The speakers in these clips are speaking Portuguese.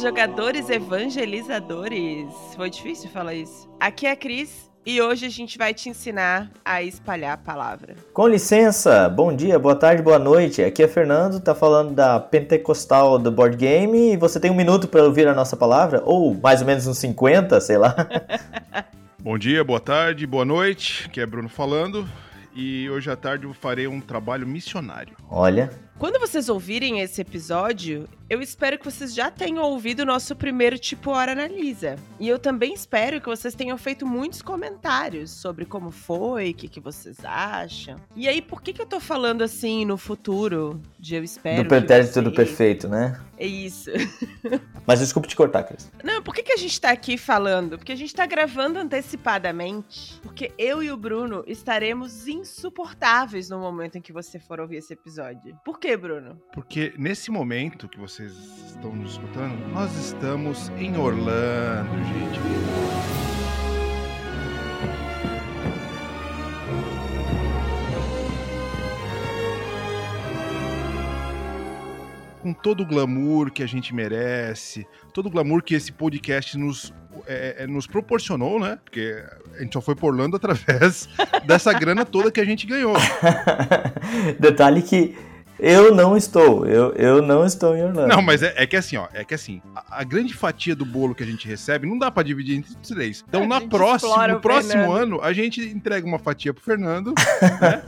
jogadores evangelizadores. Foi difícil falar isso. Aqui é a Cris e hoje a gente vai te ensinar a espalhar a palavra. Com licença, bom dia, boa tarde, boa noite. Aqui é Fernando, tá falando da Pentecostal do Board Game e você tem um minuto para ouvir a nossa palavra, ou mais ou menos uns 50, sei lá. bom dia, boa tarde, boa noite. Aqui é Bruno falando e hoje à tarde eu farei um trabalho missionário. Olha, quando vocês ouvirem esse episódio, eu espero que vocês já tenham ouvido o nosso primeiro Tipo Hora Analisa. E eu também espero que vocês tenham feito muitos comentários sobre como foi, o que, que vocês acham. E aí, por que, que eu tô falando assim no futuro de eu espero? Do pretérito do perfeito, né? É isso. Mas desculpe te cortar, Cris. Não, por que, que a gente tá aqui falando? Porque a gente tá gravando antecipadamente. Porque eu e o Bruno estaremos insuportáveis no momento em que você for ouvir esse episódio. Por quê, Bruno? Porque nesse momento que vocês estão nos escutando, nós estamos em Orlando, gente. com todo o glamour que a gente merece, todo o glamour que esse podcast nos, é, é nos proporcionou, né? Porque a gente só foi por Orlando através dessa grana toda que a gente ganhou. Detalhe que eu não estou, eu, eu não estou em Orlando. Não, mas é, é que assim, ó, é que assim, a, a, grande fatia do bolo que a gente recebe não dá para dividir entre três. Então, é, na próxima, no próximo ano, a gente entrega uma fatia pro Fernando, né?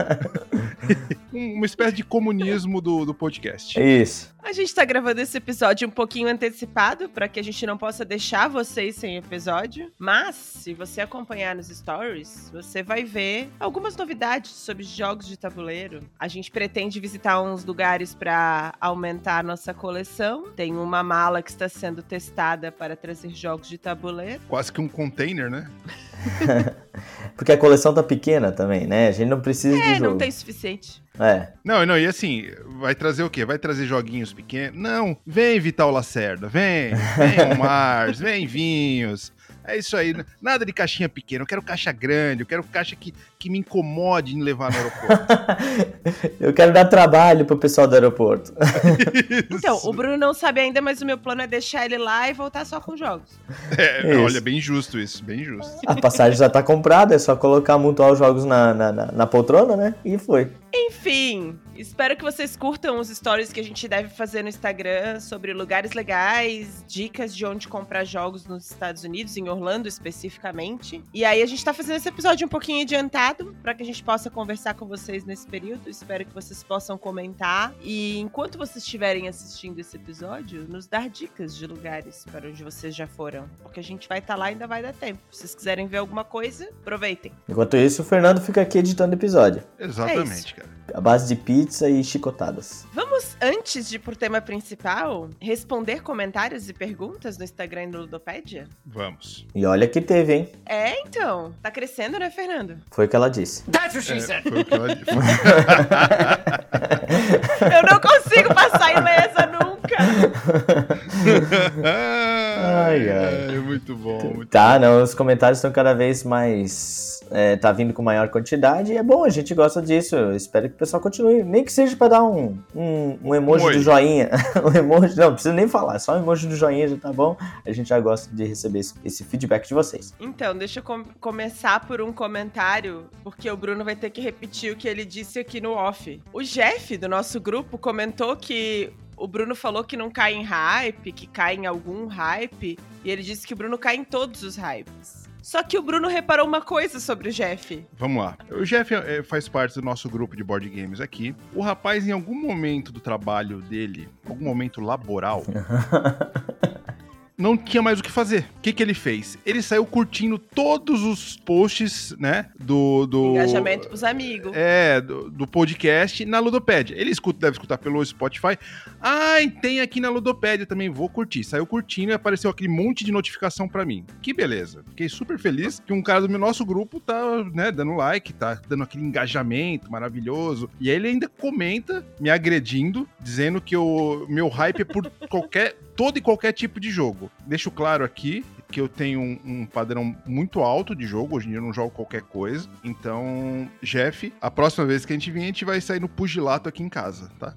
uma espécie de comunismo do, do podcast. Isso. A gente tá gravando esse episódio um pouquinho antecipado para que a gente não possa deixar vocês sem episódio. Mas, se você acompanhar nos stories, você vai ver algumas novidades sobre jogos de tabuleiro. A gente pretende visitar uns lugares para aumentar a nossa coleção. Tem uma mala que está sendo testada para trazer jogos de tabuleiro. Quase que um container, né? Porque a coleção tá pequena também, né? A gente não precisa é, de jogo. não tem suficiente. É. Não, não, e assim, vai trazer o quê? Vai trazer joguinhos pequenos? Não, vem Vital Lacerda, vem, vem Mars, vem Vinhos, é isso aí. Nada de caixinha pequena. Eu quero caixa grande. Eu quero caixa que, que me incomode em levar no aeroporto. eu quero dar trabalho pro pessoal do aeroporto. então, o Bruno não sabe ainda, mas o meu plano é deixar ele lá e voltar só com jogos. É, olha, bem justo isso. Bem justo. A passagem já tá comprada. É só colocar, mutuar os jogos na, na, na, na poltrona, né? E foi. Enfim, espero que vocês curtam os stories que a gente deve fazer no Instagram sobre lugares legais, dicas de onde comprar jogos nos Estados Unidos, em Orlando especificamente. E aí a gente tá fazendo esse episódio um pouquinho adiantado para que a gente possa conversar com vocês nesse período. Espero que vocês possam comentar e enquanto vocês estiverem assistindo esse episódio, nos dar dicas de lugares para onde vocês já foram, porque a gente vai estar tá lá e ainda vai dar tempo. Se vocês quiserem ver alguma coisa, aproveitem. Enquanto isso, o Fernando fica aqui editando o episódio. Exatamente. É a base de pizza e chicotadas. Vamos, antes de ir pro tema principal, responder comentários e perguntas no Instagram do Ludopédia? Vamos. E olha que teve, hein? É, então. Tá crescendo, né, Fernando? Foi o que ela disse. That's what she é, said. Foi o que ela disse. Eu não consigo passar ilesa nunca. ai, ai. É muito bom. Muito tá, bom. não, os comentários estão cada vez mais é, tá vindo com maior quantidade e é bom, a gente gosta disso. Eu espero que o pessoal continue. Nem que seja para dar um, um, um emoji Oi. do joinha. um emoji, não, não precisa nem falar, só um emoji do joinha já tá bom. A gente já gosta de receber esse, esse feedback de vocês. Então, deixa eu com começar por um comentário, porque o Bruno vai ter que repetir o que ele disse aqui no off. O Jeff do nosso grupo comentou que o Bruno falou que não cai em hype, que cai em algum hype, e ele disse que o Bruno cai em todos os hypes. Só que o Bruno reparou uma coisa sobre o Jeff. Vamos lá. O Jeff é, faz parte do nosso grupo de board games aqui. O rapaz, em algum momento do trabalho dele, algum momento laboral, não tinha mais o que fazer. O que, que ele fez? Ele saiu curtindo todos os posts, né? Do. do Engajamento pros amigos. É, do, do podcast na Ludopédia. Ele escuta, deve escutar pelo Spotify. Ai, tem aqui na Ludopédia também, vou curtir. Saiu curtindo e apareceu aquele monte de notificação para mim. Que beleza. Fiquei super feliz que um cara do meu nosso grupo tá, né, dando like, tá dando aquele engajamento maravilhoso. E aí ele ainda comenta, me agredindo, dizendo que o meu hype é por qualquer todo e qualquer tipo de jogo. Deixo claro aqui, que eu tenho um, um, padrão muito alto de jogo. Hoje em dia eu não jogo qualquer coisa. Então, Jeff, a próxima vez que a gente vir, a gente vai sair no pugilato aqui em casa, tá?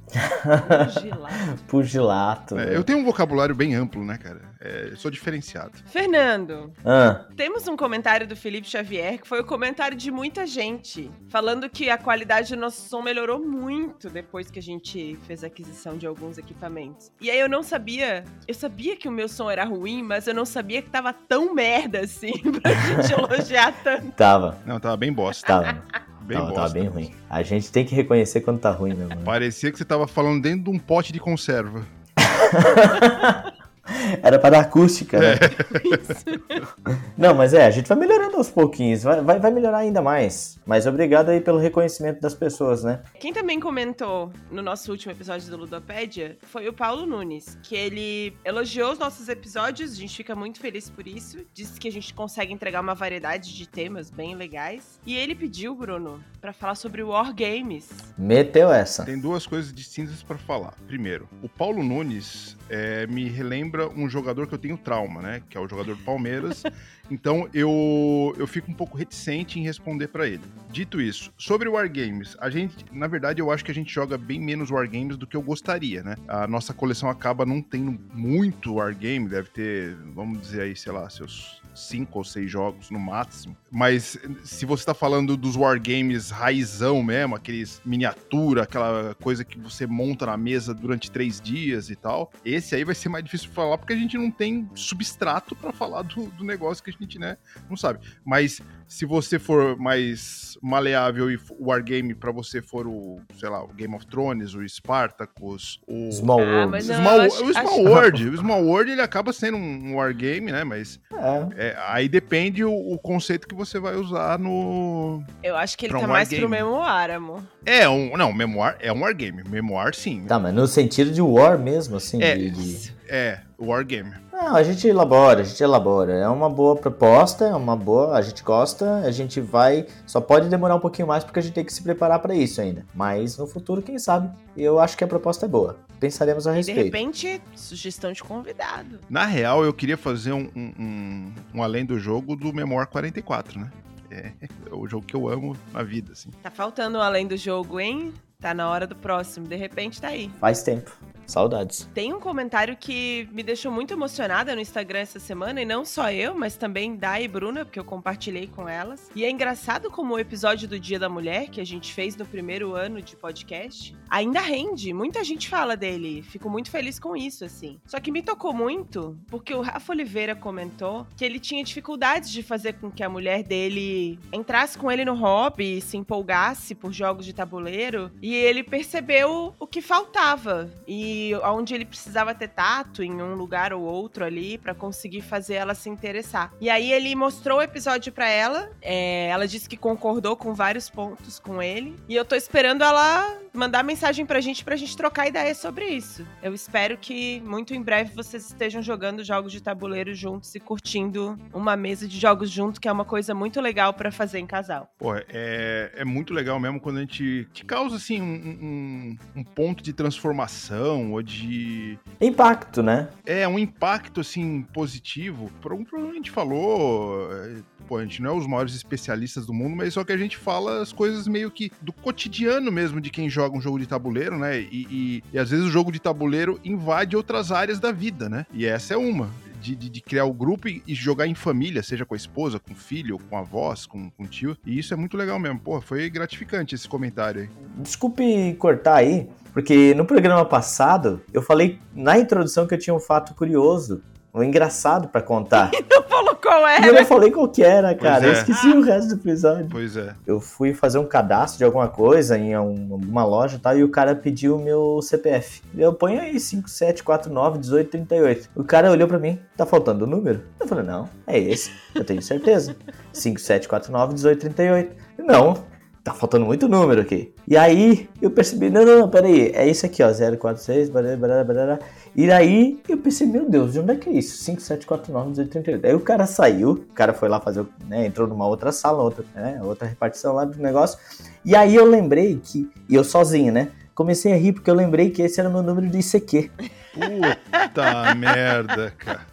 pugilato. pugilato. É, eu tenho um vocabulário bem amplo, né, cara? É, eu sou diferenciado. Fernando, ah. temos um comentário do Felipe Xavier que foi o comentário de muita gente, falando que a qualidade do nosso som melhorou muito depois que a gente fez a aquisição de alguns equipamentos. E aí eu não sabia, eu sabia que o meu som era ruim, mas eu não sabia que tava tão merda assim pra gente elogiar tanto. Tava. Não, tava bem bosta. Tava. Bem não, bosta. tava bem ruim. A gente tem que reconhecer quando tá ruim mesmo. Né? Parecia que você tava falando dentro de um pote de conserva. Era para dar acústica, né? É. Não, mas é, a gente vai melhorando aos pouquinhos, vai, vai, vai, melhorar ainda mais. Mas obrigado aí pelo reconhecimento das pessoas, né? Quem também comentou no nosso último episódio do Ludopédia foi o Paulo Nunes, que ele elogiou os nossos episódios, a gente fica muito feliz por isso. Disse que a gente consegue entregar uma variedade de temas bem legais. E ele pediu, Bruno, para falar sobre War Games. Meteu essa. Tem duas coisas distintas para falar. Primeiro, o Paulo Nunes é, me relembra um jogador que eu tenho trauma, né? Que é o jogador do Palmeiras. então eu, eu fico um pouco reticente em responder para ele. Dito isso, sobre Wargames, a gente, na verdade, eu acho que a gente joga bem menos Wargames do que eu gostaria, né? A nossa coleção acaba não tendo muito Wargame, deve ter, vamos dizer aí, sei lá, seus cinco ou seis jogos no máximo. Mas se você tá falando dos wargames raizão mesmo, aqueles miniatura, aquela coisa que você monta na mesa durante três dias e tal, esse aí vai ser mais difícil falar porque a gente não tem substrato para falar do, do negócio que a gente, né, não sabe. Mas se você for mais maleável e o wargame para você for o, sei lá, o Game of Thrones, o Spartacus, o Small ah, World. Ah, Small, acho, o Small acho... World, o Small World ele acaba sendo um wargame, né, mas é. É, aí depende o, o, conceito que você vai usar no Eu acho que ele tá um mais pro memoir, amor. É, um, não, memoir é um wargame, memoir sim. Tá, mas no sentido de war mesmo, assim, é, de... de... É, Wargame. Não, a gente elabora, a gente elabora. É uma boa proposta, é uma boa, a gente gosta, a gente vai. Só pode demorar um pouquinho mais porque a gente tem que se preparar para isso ainda. Mas no futuro, quem sabe? Eu acho que a proposta é boa. Pensaremos a respeito. De repente, sugestão de convidado. Na real, eu queria fazer um, um, um, um além do jogo do Memoir 44, né? É, é o jogo que eu amo na vida, assim. Tá faltando um além do jogo, hein? Tá na hora do próximo. De repente tá aí. Faz tempo. Saudades. Tem um comentário que me deixou muito emocionada no Instagram essa semana, e não só eu, mas também Dai e Bruna, porque eu compartilhei com elas. E é engraçado como o episódio do Dia da Mulher, que a gente fez no primeiro ano de podcast, ainda rende. Muita gente fala dele. Fico muito feliz com isso, assim. Só que me tocou muito, porque o Rafa Oliveira comentou que ele tinha dificuldades de fazer com que a mulher dele entrasse com ele no hobby, se empolgasse por jogos de tabuleiro, e ele percebeu o que faltava. E onde ele precisava ter tato em um lugar ou outro ali para conseguir fazer ela se interessar. E aí ele mostrou o episódio para ela, é, ela disse que concordou com vários pontos com ele, e eu tô esperando ela mandar mensagem pra gente pra gente trocar ideias sobre isso. Eu espero que muito em breve vocês estejam jogando jogos de tabuleiro juntos e curtindo uma mesa de jogos junto, que é uma coisa muito legal para fazer em casal. Pô, é, é muito legal mesmo quando a gente que causa assim um, um, um ponto de transformação ou de impacto, né? É um impacto assim positivo. Por algum problema a gente falou, é, pô, a gente não é os maiores especialistas do mundo, mas só que a gente fala as coisas meio que do cotidiano mesmo de quem joga um jogo de tabuleiro, né? E, e, e às vezes o jogo de tabuleiro invade outras áreas da vida, né? E essa é uma. De, de, de, criar o grupo e, jogar em família, seja com a esposa, com o filho, com a avós, com, com o tio. E isso é muito legal mesmo. Pô, foi gratificante esse comentário aí. Desculpe cortar aí, porque no programa passado eu falei na introdução que eu tinha um fato curioso um engraçado para contar. E não falou qual era. E eu não falei qual que era, cara. É. Eu esqueci ah. o resto do episódio. Pois é. Eu fui fazer um cadastro de alguma coisa em alguma loja e tal, e o cara pediu o meu CPF. Eu ponho aí 57491838. O cara olhou para mim, tá faltando o número? Eu falei, não, é esse. Eu tenho certeza. 57491838. Não, tá faltando muito número aqui. E aí eu percebi, não, não, não, peraí, é isso aqui, ó, 046, barará, barará, barará. E aí eu pensei, meu Deus, de onde é que é isso? 5749 Aí o cara saiu, o cara foi lá fazer, né, entrou numa outra sala, outra, né, outra repartição lá do negócio. E aí eu lembrei que, e eu sozinho, né, comecei a rir porque eu lembrei que esse era o meu número de ICQ. Puta merda, cara.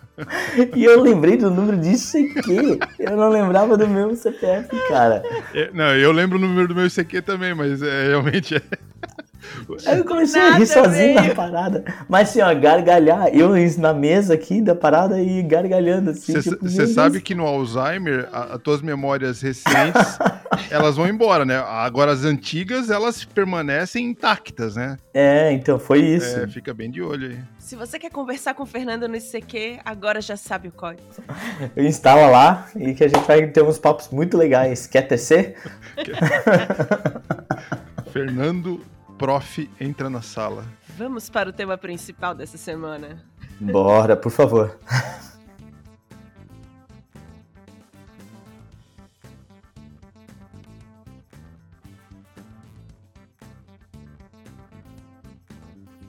e eu lembrei do número de ICQ. Eu não lembrava do meu CPF, cara. É, não, eu lembro o número do meu ICQ também, mas é, realmente é. Aí eu comecei a rir sozinho na parada. Mas assim, ó, gargalhar, eu na mesa aqui da parada e gargalhando assim. Você tipo, sabe que no Alzheimer, as tuas memórias recentes, elas vão embora, né? Agora as antigas, elas permanecem intactas, né? É, então foi isso. É, fica bem de olho aí. Se você quer conversar com o Fernando no ICQ, agora já sabe o código. Instala lá e que a gente vai ter uns papos muito legais. Quer tecer? Fernando Prof entra na sala. Vamos para o tema principal dessa semana. Bora, por favor.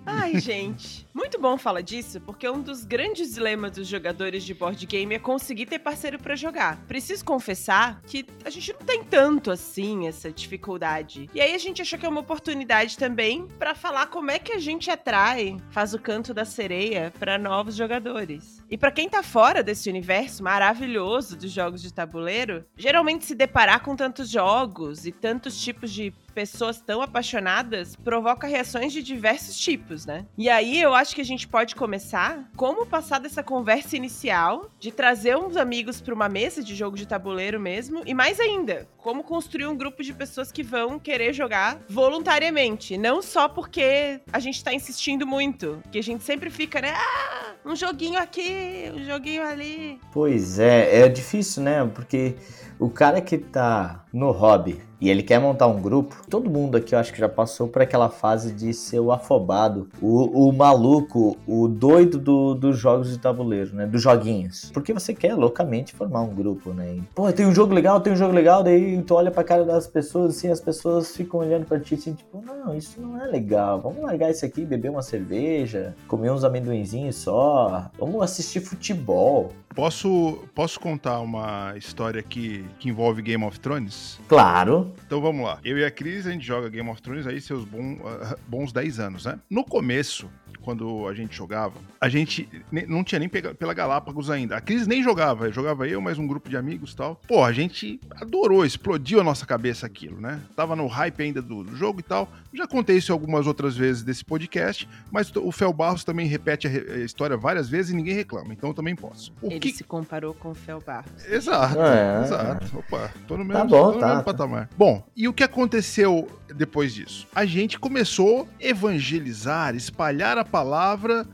Ai, gente. Muito bom falar disso, porque um dos grandes dilemas dos jogadores de board game é conseguir ter parceiro para jogar. Preciso confessar que a gente não tem tanto assim essa dificuldade. E aí a gente achou que é uma oportunidade também para falar como é que a gente atrai, faz o canto da sereia para novos jogadores. E para quem tá fora desse universo maravilhoso dos jogos de tabuleiro, geralmente se deparar com tantos jogos e tantos tipos de pessoas tão apaixonadas provoca reações de diversos tipos, né? E aí eu acho que a gente pode começar como passar dessa conversa inicial, de trazer uns amigos para uma mesa de jogo de tabuleiro mesmo, e mais ainda, como construir um grupo de pessoas que vão querer jogar voluntariamente, não só porque a gente tá insistindo muito, que a gente sempre fica, né? Ah, um joguinho aqui, um joguinho ali. Pois é, é difícil, né? Porque o cara que tá no hobby e ele quer montar um grupo, todo mundo aqui eu acho que já passou por aquela fase de ser o afobado, o, o maluco, o doido do, dos jogos de tabuleiro, né? Dos joguinhos. Porque você quer loucamente formar um grupo, né? E, Pô, tem um jogo legal, tem um jogo legal, daí tu olha pra cara das pessoas assim, as pessoas ficam olhando pra ti assim, tipo, não, isso não é legal. Vamos largar isso aqui, beber uma cerveja, comer uns amendoinzinhos só, vamos assistir futebol. Posso, posso contar uma história que, que envolve Game of Thrones? Claro. Então vamos lá. Eu e a Cris, a gente joga Game of Thrones aí seus bom, uh, bons 10 anos, né? No começo, quando a gente jogava, a gente não tinha nem pela Galápagos ainda. A Cris nem jogava, jogava eu, mais um grupo de amigos e tal. Pô, a gente adorou, explodiu a nossa cabeça aquilo, né? Tava no hype ainda do, do jogo e tal. Já contei isso algumas outras vezes desse podcast, mas o Fel Barros também repete a, a história várias vezes e ninguém reclama, então eu também posso. O Ele que... se comparou com o Fel Barros. Exato, é, exato. Opa, tô no mesmo, tá bom, tô no tá, mesmo patamar. Bom, e o que aconteceu depois disso? A gente começou a evangelizar, espalhar a palavra,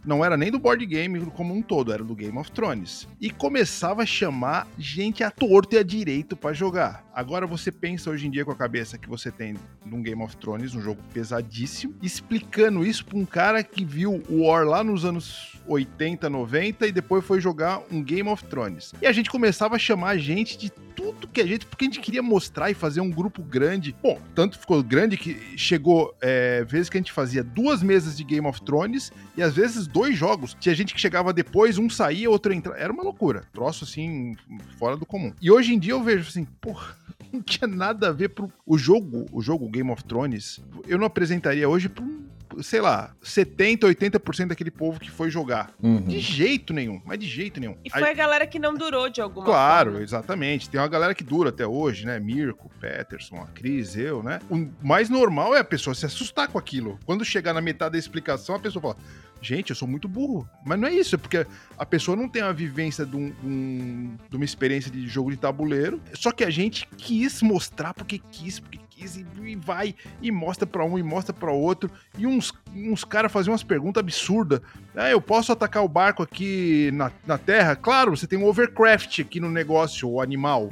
não era nem do board game como um todo, era do Game of Thrones. E começava a chamar gente à torto e à direito para jogar. Agora você pensa hoje em dia com a cabeça que você tem num Game of Thrones, um jogo pesadíssimo, explicando isso pra um cara que viu o War lá nos anos 80, 90 e depois foi jogar um Game of Thrones. E a gente começava a chamar a gente de tudo que a gente, porque a gente queria mostrar e fazer um grupo grande. Bom, tanto ficou grande que chegou é, vezes que a gente fazia duas mesas de Game of Thrones e às vezes dois jogos. Tinha gente que chegava depois, um saía, outro entrava. Era uma loucura. Troço assim, fora do comum. E hoje em dia eu vejo assim, porra, não tinha nada a ver pro o jogo, o jogo Game of Thrones. Eu não apresentaria hoje pra um sei lá, 70, 80% daquele povo que foi jogar. Uhum. De jeito nenhum, mas de jeito nenhum. E foi Aí, a galera que não durou de alguma claro, forma. Claro, exatamente. Tem uma galera que dura até hoje, né? Mirko, Peterson, a Cris, eu, né? O mais normal é a pessoa se assustar com aquilo. Quando chegar na metade da explicação, a pessoa fala: Gente, eu sou muito burro. Mas não é isso, é porque a pessoa não tem a vivência de, um, um, de uma experiência de jogo de tabuleiro. Só que a gente quis mostrar porque quis, porque quis, e, e vai, e mostra para um, e mostra para outro. E uns, uns caras faziam umas perguntas absurdas. Ah, eu posso atacar o barco aqui na, na Terra? Claro, você tem um overcraft aqui no negócio, o animal,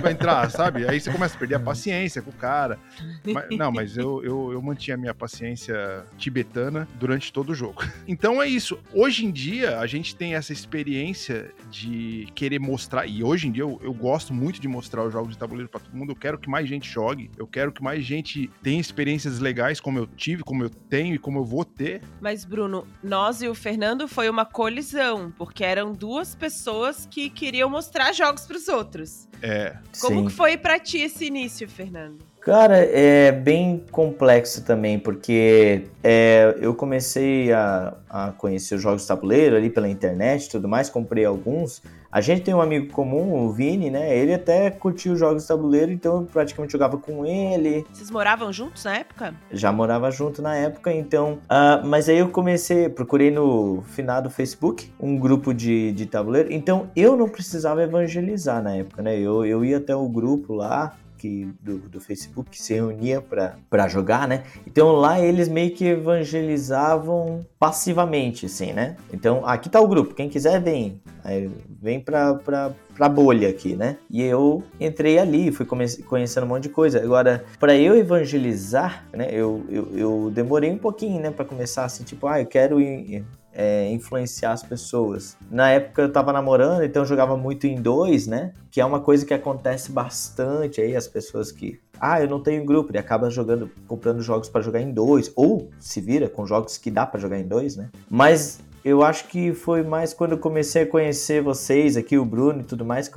pra, entrar, sabe? Aí você começa a perder a paciência com o cara. Mas, não, mas eu, eu, eu mantinha a minha paciência tibetana durante todo o jogo. Então é isso. Hoje em dia, a gente tem essa experiência de querer mostrar, e hoje em dia eu, eu gosto muito de mostrar os jogos de tabuleiro para todo mundo. Eu quero que mais gente jogue, eu quero que mais gente tenha experiências legais como eu tive, como eu tenho e como eu vou ter. Mas, Bruno, nós e o Fernando foi uma colisão, porque eram duas pessoas que queriam mostrar jogos para os outros. É. Como Sim. que foi para ti esse início, Fernando? Cara, é bem complexo também, porque é, eu comecei a, a conhecer os jogos de tabuleiro ali pela internet e tudo mais, comprei alguns. A gente tem um amigo comum, o Vini, né? Ele até curtiu os jogos de tabuleiro, então eu praticamente jogava com ele. Vocês moravam juntos na época? Já morava junto na época, então. Uh, mas aí eu comecei, procurei no final do Facebook um grupo de, de tabuleiro, então eu não precisava evangelizar na época, né? Eu, eu ia até o grupo lá, que, do, do Facebook que se reunia para jogar, né? Então lá eles meio que evangelizavam passivamente, assim, né? Então aqui tá o grupo, quem quiser vem. Aí vem pra, pra, pra bolha aqui, né? E eu entrei ali, fui conhecendo um monte de coisa. Agora, para eu evangelizar, né? Eu, eu, eu demorei um pouquinho, né? Para começar assim, tipo, ah, eu quero ir é, influenciar as pessoas. Na época eu tava namorando, então eu jogava muito em dois, né? Que é uma coisa que acontece bastante aí, as pessoas que. Ah, eu não tenho grupo, e acaba jogando, comprando jogos para jogar em dois, ou se vira com jogos que dá para jogar em dois, né? Mas eu acho que foi mais quando eu comecei a conhecer vocês aqui, o Bruno e tudo mais,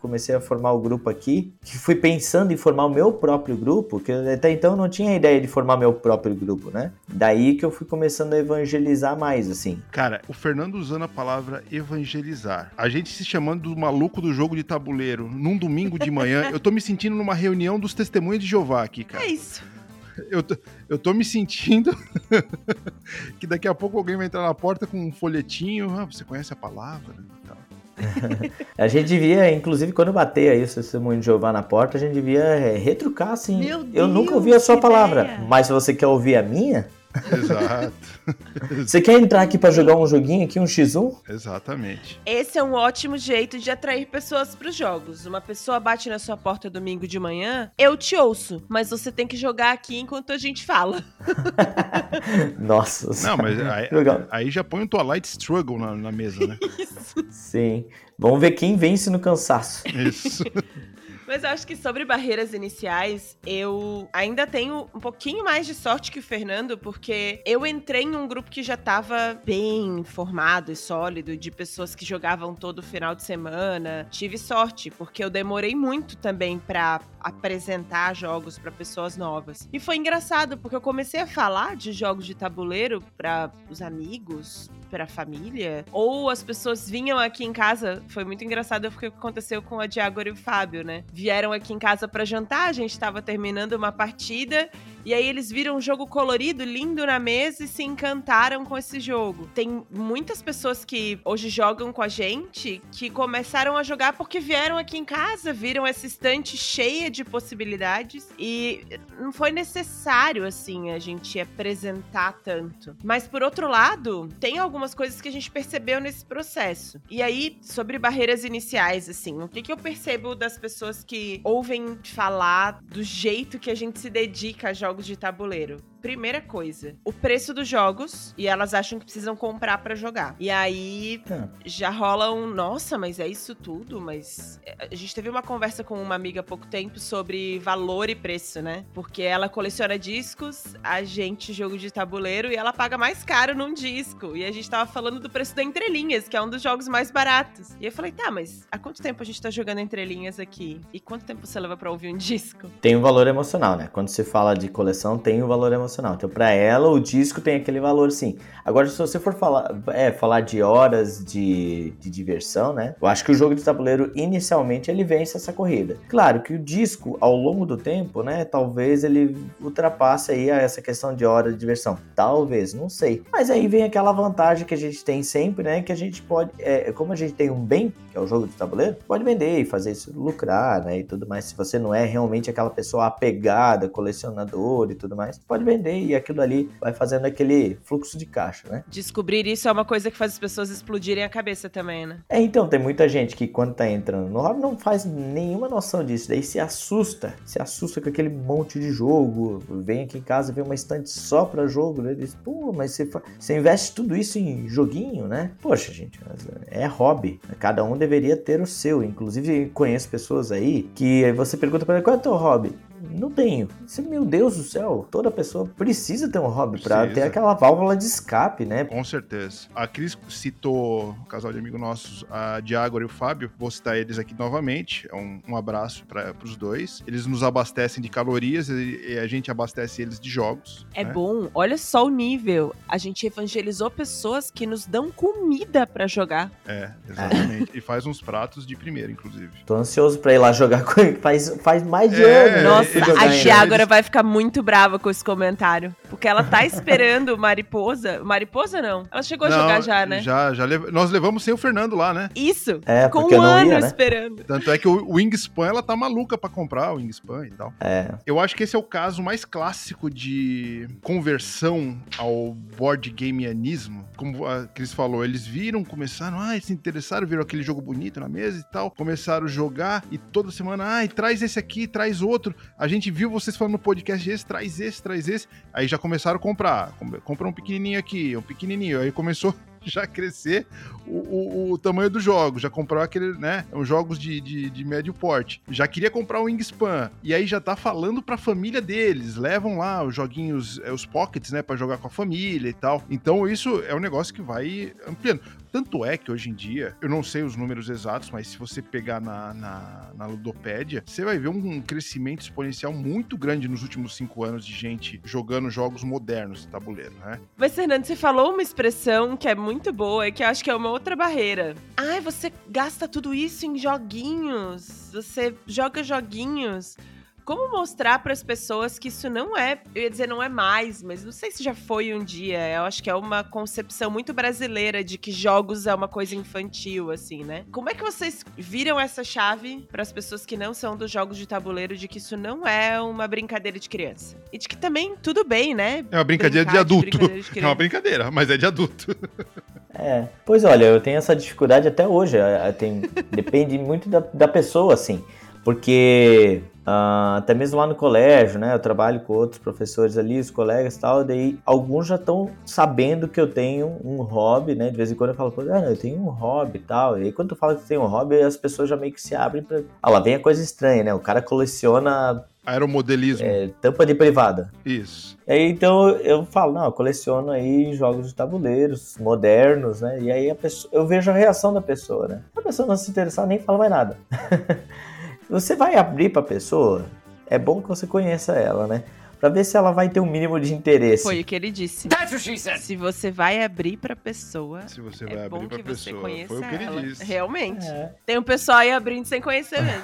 comecei a formar o grupo aqui, que fui pensando em formar o meu próprio grupo, que até então eu não tinha ideia de formar meu próprio grupo, né? Daí que eu fui começando a evangelizar mais, assim. Cara, o Fernando usando a palavra evangelizar. A gente se chamando do maluco do jogo de tabuleiro num domingo de manhã, eu tô me sentindo numa reunião dos testemunhos de Jeová aqui, cara. É isso eu, tô, eu tô me sentindo que daqui a pouco alguém vai entrar na porta com um folhetinho. Ah, você conhece a palavra? a gente devia, inclusive, quando bater aí o testemunho de Jeová na porta, a gente devia é, retrucar assim. Meu eu nunca ouvi a sua palavra, ideia. mas se você quer ouvir a minha, Exato. Você quer entrar aqui para jogar um joguinho aqui, um X1? Exatamente. Esse é um ótimo jeito de atrair pessoas para os jogos. Uma pessoa bate na sua porta domingo de manhã, eu te ouço, mas você tem que jogar aqui enquanto a gente fala. Nossa. Não, mas aí, aí, já põe o Twilight Struggle na, na mesa, né? Isso. Sim. Vamos ver quem vence no cansaço. Isso. Mas eu acho que sobre barreiras iniciais, eu ainda tenho um pouquinho mais de sorte que o Fernando, porque eu entrei em um grupo que já tava bem formado e sólido, de pessoas que jogavam todo final de semana. Tive sorte, porque eu demorei muito também para apresentar jogos para pessoas novas. E foi engraçado, porque eu comecei a falar de jogos de tabuleiro para os amigos, para a família, ou as pessoas vinham aqui em casa. Foi muito engraçado o que aconteceu com a Diagor e o Fábio, né? Vieram aqui em casa para jantar, a gente estava terminando uma partida e aí eles viram um jogo colorido, lindo na mesa e se encantaram com esse jogo. Tem muitas pessoas que hoje jogam com a gente que começaram a jogar porque vieram aqui em casa, viram essa estante cheia de possibilidades e não foi necessário assim a gente apresentar tanto. Mas por outro lado, tem algumas coisas que a gente percebeu nesse processo. E aí, sobre barreiras iniciais, assim, o que, que eu percebo das pessoas que ouvem falar do jeito que a gente se dedica a jogos de tabuleiro. Primeira coisa, o preço dos jogos e elas acham que precisam comprar para jogar. E aí é. já rola um, nossa, mas é isso tudo? Mas é, a gente teve uma conversa com uma amiga há pouco tempo sobre valor e preço, né? Porque ela coleciona discos, a gente jogo de tabuleiro e ela paga mais caro num disco. E a gente tava falando do preço da Entrelinhas, que é um dos jogos mais baratos. E eu falei, tá, mas há quanto tempo a gente tá jogando Entrelinhas aqui? E quanto tempo você leva para ouvir um disco? Tem um valor emocional, né? Quando se fala de coleção, tem um valor emocional emocional. Então, para ela, o disco tem aquele valor sim. Agora, se você for falar, é, falar de horas de, de diversão, né? Eu acho que o jogo de tabuleiro, inicialmente, ele vence essa corrida. Claro que o disco, ao longo do tempo, né? Talvez ele ultrapasse aí essa questão de hora de diversão. Talvez, não sei. Mas aí vem aquela vantagem que a gente tem sempre, né? Que a gente pode, é, como a gente tem um bem, que é o jogo de tabuleiro, pode vender e fazer isso lucrar, né? E tudo mais. Se você não é realmente aquela pessoa apegada, colecionador e tudo mais, pode vender vender e aquilo ali vai fazendo aquele fluxo de caixa, né? Descobrir isso é uma coisa que faz as pessoas explodirem a cabeça também, né? É, então, tem muita gente que quando tá entrando no hobby não faz nenhuma noção disso, daí se assusta, se assusta com aquele monte de jogo, vem aqui em casa vê uma estante só pra jogo, né? Diz, pô, mas você, você investe tudo isso em joguinho, né? Poxa, gente, é hobby, cada um deveria ter o seu, inclusive conheço pessoas aí que você pergunta para ele, qual é o teu hobby? Não tenho. Meu Deus do céu, toda pessoa precisa ter um hobby para ter aquela válvula de escape, né? Com certeza. A Cris citou um casal de amigos nossos, a Diágora e o Fábio. Vou citar eles aqui novamente. É um, um abraço para os dois. Eles nos abastecem de calorias e, a gente abastece eles de jogos. É né? bom. Olha só o nível. A gente evangelizou pessoas que nos dão comida para jogar. É, exatamente. e faz uns pratos de primeira, inclusive. Tô ansioso para ir lá jogar com ele. Faz, faz mais de é, ano. Nossa, a Diágora vai ficar muito brava com esse comentário. Porque ela tá esperando Mariposa. Mariposa não. Ela chegou não, a jogar já, né? Já, já. Lev... Nós levamos sem o Fernando lá, né? Isso. É, com um ano ia, né? esperando. Tanto é que o Wingspan, ela tá maluca para comprar o Wingspan e tal. É. Eu acho que esse é o caso mais clássico de conversão ao board gameanismo. Como a Cris falou, eles viram, começaram, ah, se interessaram, viram aquele jogo bonito na mesa e tal, começaram a jogar e toda semana, ai, ah, traz esse aqui, traz outro. A gente viu vocês falando no podcast esse, traz esse, traz esse. Aí já começaram a comprar. Compra um pequenininho aqui, um pequenininho. Aí começou já crescer o, o, o, tamanho do jogo. Já comprou aquele, né? Os jogos de, de, de, médio porte. Já queria comprar o Wingspan. E aí já tá falando pra família deles. Levam lá os joguinhos, é, os pockets, né? Pra jogar com a família e tal. Então isso é um negócio que vai ampliando. Tanto é que hoje em dia, eu não sei os números exatos, mas se você pegar na, na, na Ludopédia, você vai ver um crescimento exponencial muito grande nos últimos cinco anos de gente jogando jogos modernos de tabuleiro, né? Mas, Fernando, você falou uma expressão que é muito boa e que eu acho que é uma outra barreira. Ai, você gasta tudo isso em joguinhos, você joga joguinhos. Como mostrar para as pessoas que isso não é, eu ia dizer não é mais, mas não sei se já foi um dia. Eu acho que é uma concepção muito brasileira de que jogos é uma coisa infantil, assim, né? Como é que vocês viram essa chave para as pessoas que não são dos jogos de tabuleiro de que isso não é uma brincadeira de criança? E de que também tudo bem, né? É uma brincadeira de adulto. De é uma brincadeira, mas é de adulto. É, pois olha, eu tenho essa dificuldade até hoje. Tem, depende muito da, da pessoa, assim. Porque Uh, até mesmo lá no colégio, né? Eu trabalho com outros professores ali, os colegas e tal, daí alguns já estão sabendo que eu tenho um hobby, né? De vez em quando eu falo, ah, eu tenho um hobby e tal. E aí quando tu fala que tem um hobby, as pessoas já meio que se abrem pra. Ah, lá vem a coisa estranha, né? O cara coleciona. Aeromodelismo. É, tampa de privada. Isso. E aí então eu falo, não, eu coleciono aí jogos de tabuleiros modernos, né? E aí a pessoa, eu vejo a reação da pessoa, né? A pessoa não se interessar nem fala mais nada. Você vai abrir para a pessoa, é bom que você conheça ela, né? Para ver se ela vai ter um mínimo de interesse. Foi o que ele disse. That's what she said. Se você vai abrir para pessoa, se você vai é abrir para pessoa, foi o que ele ela. disse. Realmente. É. Tem um pessoal aí abrindo sem conhecer mesmo.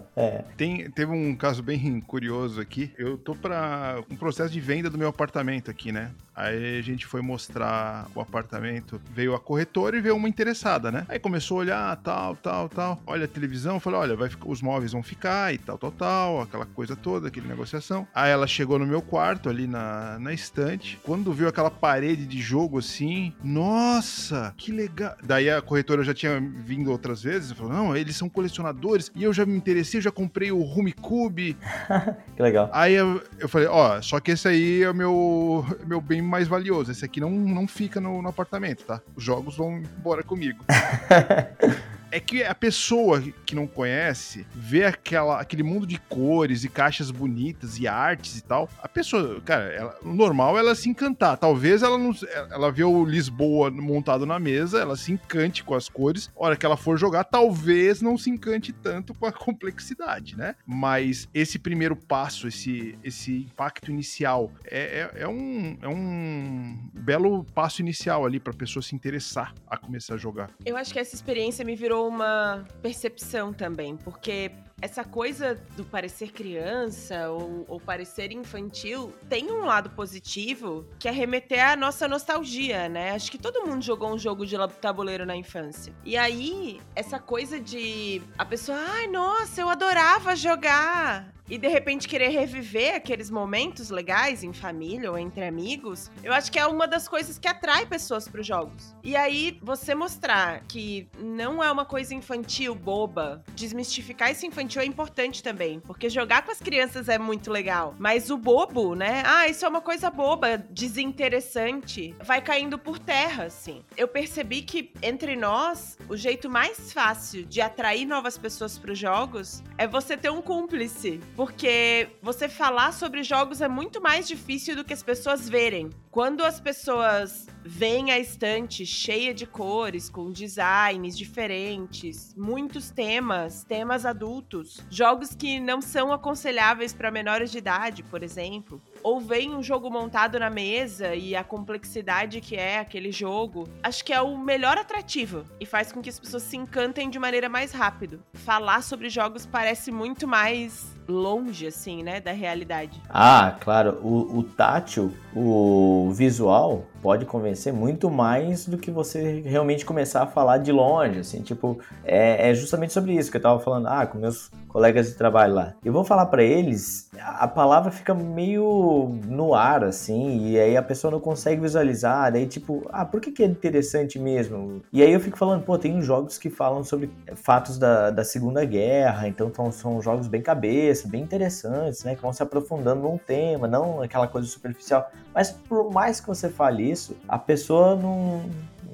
É. Tem, teve um caso bem curioso aqui. Eu tô para um processo de venda do meu apartamento aqui, né? Aí a gente foi mostrar o apartamento, veio a corretora e veio uma interessada, né? Aí começou a olhar, tal, tal, tal. Olha a televisão, falou: olha, vai os móveis vão ficar e tal, tal, tal, aquela coisa toda, aquele negociação. Aí ela chegou no meu quarto, ali na, na estante. Quando viu aquela parede de jogo assim, nossa, que legal. Daí a corretora já tinha vindo outras vezes, falou: não, eles são colecionadores e eu já me interessei, já comprei o Rumicube. que legal. Aí eu, eu falei: ó, só que esse aí é o meu, meu bem mais valioso. Esse aqui não, não fica no, no apartamento, tá? Os jogos vão embora comigo. é que a pessoa que não conhece vê aquela, aquele mundo de cores e caixas bonitas e artes e tal. A pessoa, cara, ela, normal é ela se encantar. Talvez ela não, ela vê o Lisboa montado na mesa, ela se encante com as cores. A hora que ela for jogar, talvez não se encante tanto com a complexidade, né? Mas esse primeiro passo, esse, esse impacto inicial, é, é, é um, é um belo passo inicial ali para a pessoa se interessar a começar a jogar. Eu acho que essa experiência me virou uma percepção também, porque essa coisa do parecer criança ou, ou, parecer infantil tem um lado positivo que é remeter à nossa nostalgia, né? Acho que todo mundo jogou um jogo de tabuleiro na infância. E aí, essa coisa de a pessoa, ai, nossa, eu adorava jogar e de repente querer reviver aqueles momentos legais em família ou entre amigos, eu acho que é uma das coisas que atrai pessoas para os jogos. E aí você mostrar que não é uma coisa infantil boba, desmistificar esse infantil é importante também, porque jogar com as crianças é muito legal, mas o bobo, né? Ah, isso é uma coisa boba, desinteressante, vai caindo por terra, assim. Eu percebi que entre nós, o jeito mais fácil de atrair novas pessoas para os jogos é você ter um cúmplice Porque você falar sobre jogos é muito mais difícil do que as pessoas verem. Quando as pessoas veem a estante cheia de cores, com designs diferentes, muitos temas, temas adultos, jogos que não são aconselháveis para menores de idade, por exemplo, ou vem um jogo montado na mesa e a complexidade que é aquele jogo, acho que é o melhor atrativo e faz com que as pessoas se encantem de maneira mais rápido. Falar sobre jogos parece muito mais longe, assim, né, da realidade. Ah, claro. O, o tátil, o visual, pode convencer muito mais do que você realmente começar a falar de longe, assim, tipo, é, é justamente sobre isso que eu tava falando, ah, com meus colegas de trabalho lá. Eu vou falar para eles, a palavra fica meio no ar, assim, e aí a pessoa não consegue visualizar, daí tipo, ah, por que que é interessante mesmo? E aí eu fico falando, pô, tem jogos que falam sobre fatos da, da Segunda Guerra, então são jogos bem cabeça, bem interessantes, né? Que vão se aprofundando num tema, não aquela coisa superficial. Mas por mais que você fale isso, a pessoa não,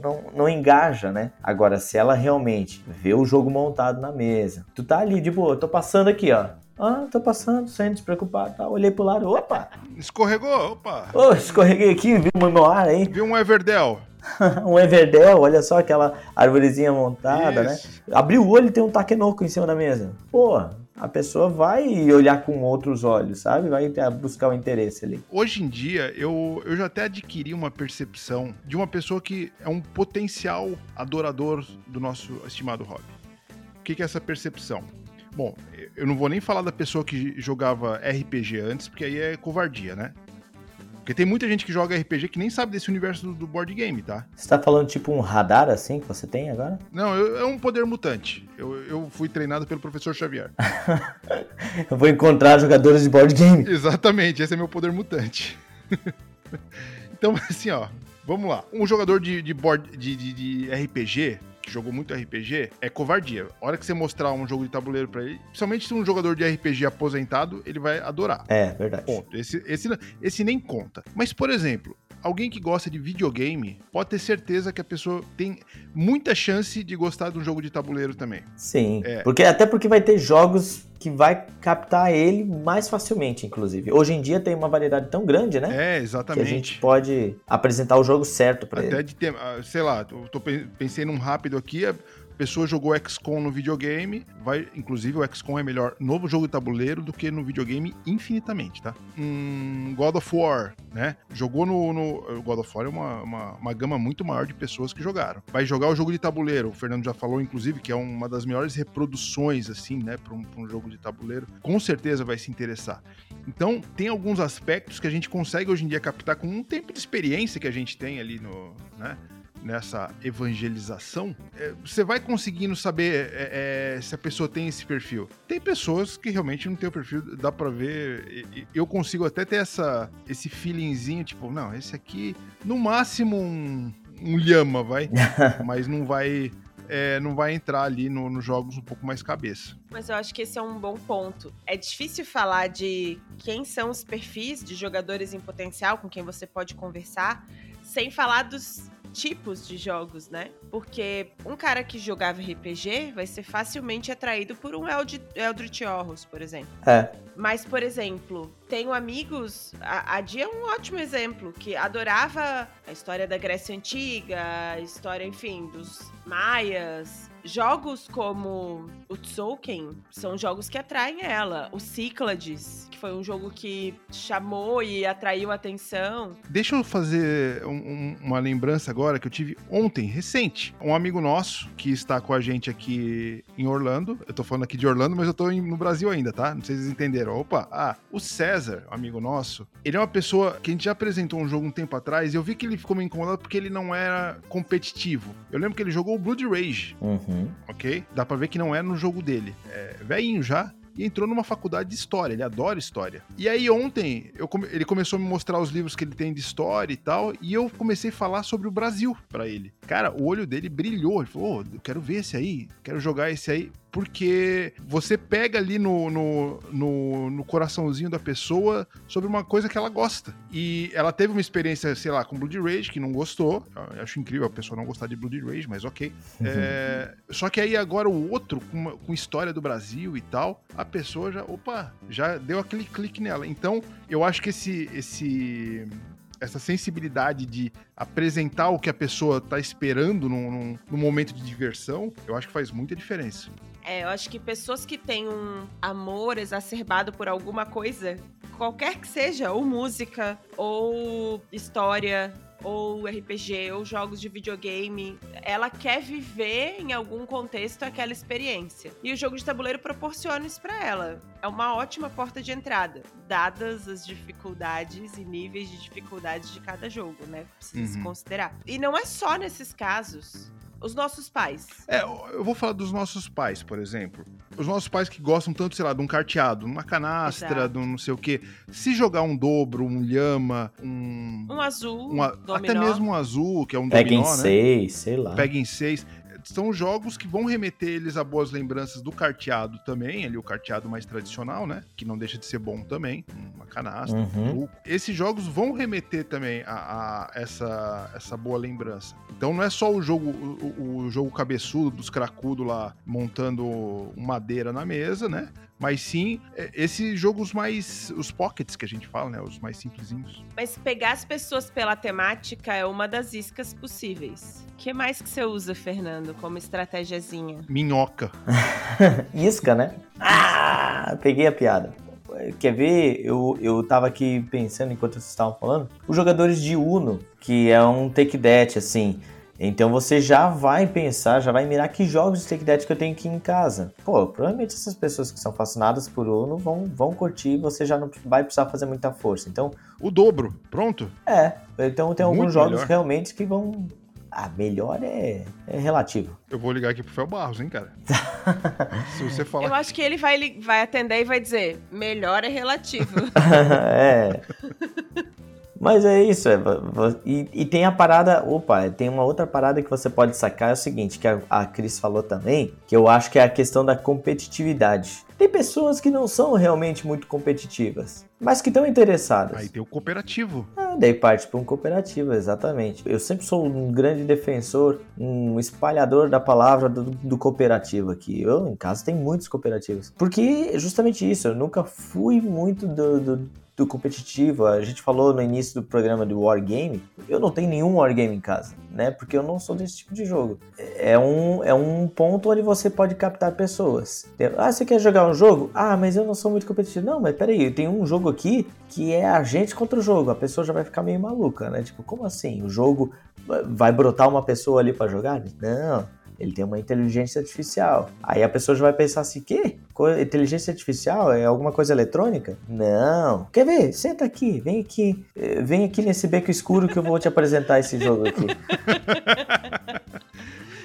não, não engaja, né? Agora, se ela realmente vê o jogo montado na mesa, tu tá ali de boa, tô passando aqui, ó. Ah, tô passando, sem despreocupado, tá? Olhei pro lado, opa! Escorregou, opa! Ô, escorreguei aqui, vi o meu ar aí. Viu um Everdell. um Everdell, olha só aquela arvorezinha montada, né? Isso. né? Abriu o olho e tem um taquenoco em cima da mesa. Pô, a pessoa vai olhar com outros olhos, sabe? Vai buscar o um interesse ali. Hoje em dia, eu, eu já até adquiri uma percepção de uma pessoa que é um potencial adorador do nosso estimado hobby. O que, que é essa percepção? Bom, eu não vou nem falar da pessoa que jogava RPG antes, porque aí é covardia, né? Porque tem muita gente que joga RPG que nem sabe desse universo do, do board game, tá? Você tá falando tipo um radar assim que você tem agora? Não, eu, é um poder mutante. Eu, eu fui treinado pelo professor Xavier. eu vou encontrar jogadores de board game. Exatamente, esse é meu poder mutante. então, assim, ó, vamos lá. Um jogador de, de, board, de, de, de RPG, que jogou muito RPG, é covardia. A hora que você mostrar um jogo de tabuleiro para ele, principalmente se um jogador de RPG aposentado, ele vai adorar. É, verdade. Ponto. Esse, esse, esse nem conta. Mas, por exemplo, alguém que gosta de videogame pode ter certeza que a pessoa tem muita chance de gostar de um jogo de tabuleiro também. Sim. É. Porque, até porque vai ter jogos que vai captar ele mais facilmente, inclusive. Hoje em dia tem uma variedade tão grande, né? É, exatamente. Que a gente pode apresentar o jogo certo para ele. Até de ter, ah, sei lá, eu tô, pensei num rápido aqui, pessoa jogou XCOM no videogame, vai, inclusive o XCOM é melhor no jogo de tabuleiro do que no videogame infinitamente, tá? Um God of War, né? Jogou no, no God of War é uma, uma, uma, gama muito maior de pessoas que jogaram. Vai jogar o jogo de tabuleiro, o Fernando já falou, inclusive, que é uma das melhores reproduções, assim, né, para um, um jogo de tabuleiro. Com certeza vai se interessar. Então, tem alguns aspectos que a gente consegue hoje em dia captar com um tempo de experiência que a gente tem ali no, né? Nessa evangelização, é, você vai conseguindo saber é, é, se a pessoa tem esse perfil. Tem pessoas que realmente não tem o perfil, dá pra ver. Eu consigo até ter essa, esse feelingzinho, tipo, não, esse aqui, no máximo um, um lhama, vai, mas não vai. É, não vai entrar ali nos no jogos um pouco mais cabeça. Mas eu acho que esse é um bom ponto. É difícil falar de quem são os perfis de jogadores em potencial com quem você pode conversar, sem falar dos tipos de jogos, né? Porque um cara que jogava RPG vai ser facilmente atraído por um Eld Eldritch Horus, por exemplo. É. Mas, por exemplo, tenho amigos, a, a Dia é um ótimo exemplo, que adorava a história da Grécia Antiga, a história, enfim, dos maias, jogos como o Tzolk'in são jogos que atraem ela. O Cyclades, que foi um jogo que chamou e atraiu a atenção. Deixa eu fazer um, uma lembrança agora que eu tive ontem, recente. Um amigo nosso que está com a gente aqui em Orlando. Eu tô falando aqui de Orlando, mas eu tô no Brasil ainda, tá? Não sei se vocês entenderam. Opa, ah, o César, um amigo nosso, ele é uma pessoa que a gente já apresentou um jogo um tempo atrás e eu vi que ele ficou meio incomodado porque ele não era competitivo. Eu lembro que ele jogou o Blood Rage. Uhum. Uhum. Ok? Dá pra ver que não é no jogo dele. É velhinho já, e entrou numa faculdade de história. Ele adora história. E aí ontem eu, ele começou a me mostrar os livros que ele tem de história e tal, e eu comecei a falar sobre o Brasil para ele. Cara, o olho dele brilhou. Ele falou: oh, eu quero ver esse aí, quero jogar esse aí. Porque você pega ali no, no, no, no, coraçãozinho da pessoa sobre uma coisa que ela gosta. E ela teve uma experiência, sei lá, com Blood Rage, que não gostou. Eu acho incrível a pessoa não gostar de Blood Rage, mas ok. Uhum. É, só que aí agora o outro, com, uma, com história do Brasil e tal, a pessoa já, opa, já deu aquele clique nela. Então, eu acho que esse, esse essa sensibilidade de apresentar o que a pessoa está esperando num, num, momento de diversão, eu acho que faz muita diferença. É, eu acho que pessoas que têm um amor exacerbado por alguma coisa, qualquer que seja, ou música, ou história, ou RPG, ou jogos de videogame, ela quer viver em algum contexto aquela experiência. E o jogo de tabuleiro proporciona isso para ela. É uma ótima porta de entrada, dadas as dificuldades e níveis de dificuldade de cada jogo, né? Precisa uhum. se considerar. E não é só nesses casos os nossos pais. É, eu vou falar dos nossos pais, por exemplo. Os nossos pais que gostam tanto, sei lá, de um carteado, uma canastra, Exato. de um não sei o quê. Se jogar um dobro, um lhama, um. Um azul. Um, até mesmo um azul, que é um Pega dominó, em né? seis, sei lá. Pega em seis são jogos que vão remeter eles a boas lembranças do carteado também, ali o carteado mais tradicional, né? Que não deixa de ser bom também, uma canastra, uhum. um Esses jogos vão remeter também a, a, essa, essa boa lembrança. Então não é só o jogo, o, o jogo cabeçudo dos cracudos lá montando madeira na mesa, né? Mas sim é, esses jogos mais. os pockets que a gente fala, né? Os mais simplesinhos. Mas pegar as pessoas pela temática é uma das iscas possíveis. O que mais que você usa, Fernando, como estratégiazinha? Minhoca. Isca, né? Ah! Peguei a piada. Quer ver? Eu, eu tava aqui pensando enquanto vocês estavam falando. Os jogadores de Uno, que é um take that, assim. Então você já vai pensar, já vai mirar que jogos de Take That que eu tenho aqui em casa. Pô, provavelmente essas pessoas que são fascinadas por Uno vão, vão curtir você já não vai precisar fazer muita força. Então. O dobro, pronto? É. Então tem alguns Muito jogos melhor. realmente que vão. Ah, melhor é, é relativo. Eu vou ligar aqui pro Fel Barros, hein, cara? Se você falar. Eu acho que ele vai, vai atender e vai dizer: melhor é relativo. é. Mas é isso, é, e, e, tem a parada, opa, tem uma outra parada que você pode sacar, é o seguinte, que a, a Cris falou também, que eu acho que é a questão da competitividade. Tem pessoas que não são realmente muito competitivas, mas que estão interessadas. Aí tem o cooperativo. Ah, daí parte para um cooperativo, exatamente. Eu sempre sou um grande defensor, um espalhador da palavra do, do cooperativo aqui. Eu, em casa, tem muitos cooperativos. Porque justamente isso, eu nunca fui muito do, do do competitivo. A gente falou no início do programa do Wargame. Eu não tenho nenhum Wargame em casa, né? Porque eu não sou desse tipo de jogo. É um, é um ponto onde você pode captar pessoas. Ah, você quer jogar um jogo? Ah, mas eu não sou muito competitivo. Não, mas peraí, eu tenho um jogo aqui que é a gente contra o jogo. A pessoa já vai ficar meio maluca, né? Tipo, como assim? O jogo vai brotar uma pessoa ali para jogar? Não ele tem uma inteligência artificial. Aí a pessoa já vai pensar assim, que? Inteligência artificial é alguma coisa eletrônica? Não. Quer ver? Senta aqui, vem aqui. Eh, vem aqui nesse beco escuro que eu vou te apresentar esse jogo aqui.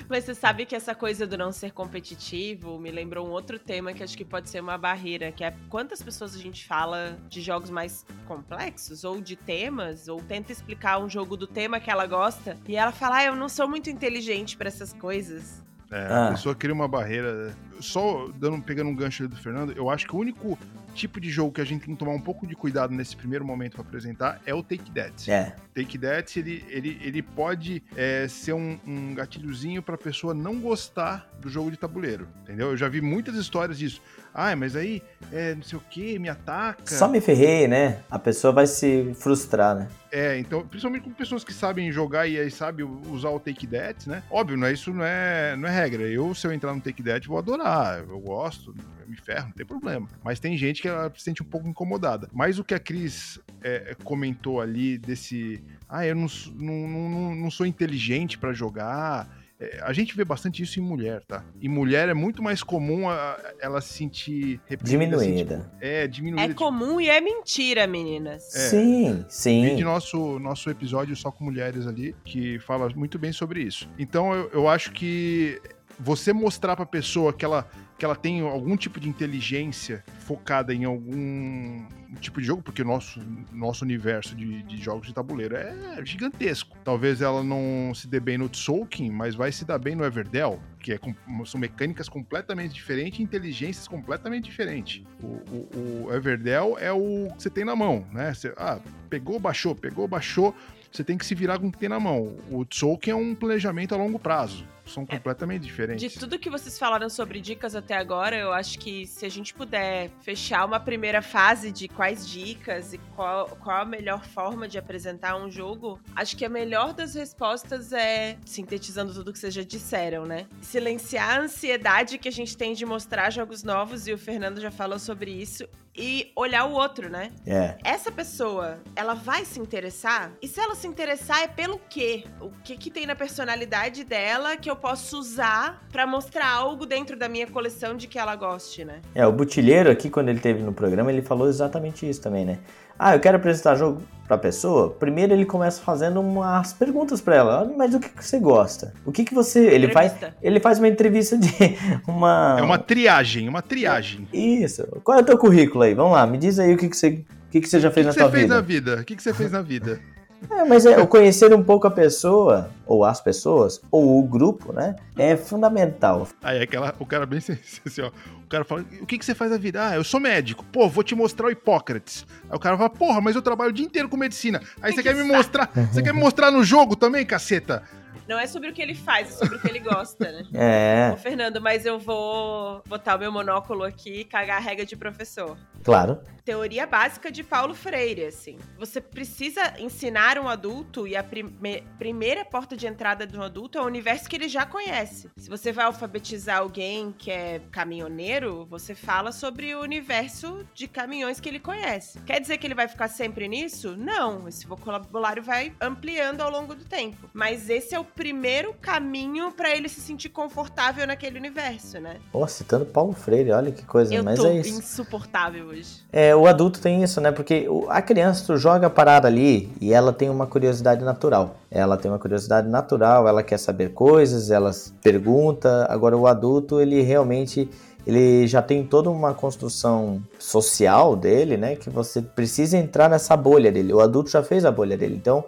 Mas você sabe que essa coisa do não ser competitivo me lembrou um outro tema que acho que pode ser uma barreira, que é quantas pessoas a gente fala de jogos mais complexos ou de temas, ou tenta explicar um jogo do tema que ela gosta, e ela fala: ah, eu não sou muito inteligente para essas coisas. É, ah. a pessoa cria uma barreira. Só dando, pegando um gancho do Fernando, eu acho que o único tipo de jogo que a gente tem que tomar um pouco de cuidado nesse primeiro momento para apresentar é o Take That. É. Take That, ele, ele, ele pode é, ser um, um gatilhozinho pra pessoa não gostar do jogo de tabuleiro, entendeu? Eu já vi muitas histórias disso. Ah, mas aí, é, não sei o que, me ataca. Só me ferrei, né? A pessoa vai se frustrar, né? É, então, principalmente com pessoas que sabem jogar e aí sabem usar o Take That, né? Óbvio, não é, isso não é, não é regra. Eu, se eu entrar no Take That, vou adorar. Eu gosto, eu me ferro, não tem problema. Mas tem gente que ela se sente um pouco incomodada. Mas o que a Cris é, comentou ali desse. Ah, eu não, não, não, não sou inteligente para jogar a gente vê bastante isso em mulher, tá? E mulher é muito mais comum a, ela se sentir. Diminuída. Assim, tipo, é, diminuída. É tipo... comum e é mentira, meninas. É, sim, sim. de nosso, nosso episódio só com mulheres ali, que fala muito bem sobre isso. Então eu, eu acho que você mostrar pra pessoa que ela, que ela tem algum tipo de inteligência focada em algum tipo de jogo, porque o nosso, nosso universo de, de jogos de tabuleiro é gigantesco. Talvez ela não se dê bem no Tzolk'in, mas vai se dar bem no Everdell, que é, são mecânicas completamente diferentes inteligências completamente diferentes. O, o, o Everdell é o que você tem na mão, né? Você, ah, pegou, baixou, pegou, baixou, você tem que se virar com o que tem na mão. O Tzolk'in é um planejamento a longo prazo são é, completamente diferentes. De tudo que vocês falaram sobre dicas até agora, eu acho que se a gente puder fechar uma primeira fase de quais dicas e qual, qual a melhor forma de apresentar um jogo, acho que a melhor das respostas é, sintetizando tudo que vocês já disseram, né? Silenciar a ansiedade que a gente tem de mostrar jogos novos, e o Fernando já falou sobre isso, e olhar o outro, né? É. Essa pessoa, ela vai se interessar? E se ela se interessar, é pelo quê? O que que tem na personalidade dela que eu posso usar para mostrar algo dentro da minha coleção de que ela goste, né? É, o Butilheiro aqui, quando ele teve no programa, ele falou exatamente isso também, né? Ah, eu quero apresentar jogo pra pessoa. Primeiro ele começa fazendo umas perguntas para ela. Mas o que, que você gosta? O que, que você. Ele faz, ele faz uma entrevista de. Uma... É uma triagem, uma triagem. Isso. Qual é o teu currículo aí? Vamos lá, me diz aí o que, que você. O que, que você já fez que na tua vida? O que você fez na vida? O que, que você fez na vida? É, mas é, o conhecer um pouco a pessoa, ou as pessoas, ou o grupo, né? É fundamental. Aí aquela, o cara bem assim, ó. O cara fala, o que, que você faz na vida? Ah, eu sou médico. Pô, vou te mostrar o Hipócrates. Aí o cara fala, porra, mas eu trabalho o dia inteiro com medicina. Aí você quer me mostrar. Você quer me mostrar no jogo também, caceta? Não é sobre o que ele faz, é sobre o que ele gosta, né? É. Ô, Fernando, mas eu vou botar o meu monóculo aqui e cagar a regra de professor. Claro. Teoria básica de Paulo Freire, assim. Você precisa ensinar um adulto e a prime primeira porta de entrada de um adulto é o universo que ele já conhece. Se você vai alfabetizar alguém que é caminhoneiro, você fala sobre o universo de caminhões que ele conhece. Quer dizer que ele vai ficar sempre nisso? Não. Esse vocabulário vai ampliando ao longo do tempo. Mas esse é o primeiro caminho para ele se sentir confortável naquele universo, né? Pô, citando Paulo Freire, olha que coisa, Eu mas é isso. insuportável hoje. É, o adulto tem isso, né? Porque a criança, tu joga a parada ali e ela tem uma curiosidade natural. Ela tem uma curiosidade natural, ela quer saber coisas, ela pergunta. Agora, o adulto, ele realmente ele já tem toda uma construção social dele, né? Que você precisa entrar nessa bolha dele. O adulto já fez a bolha dele. Então,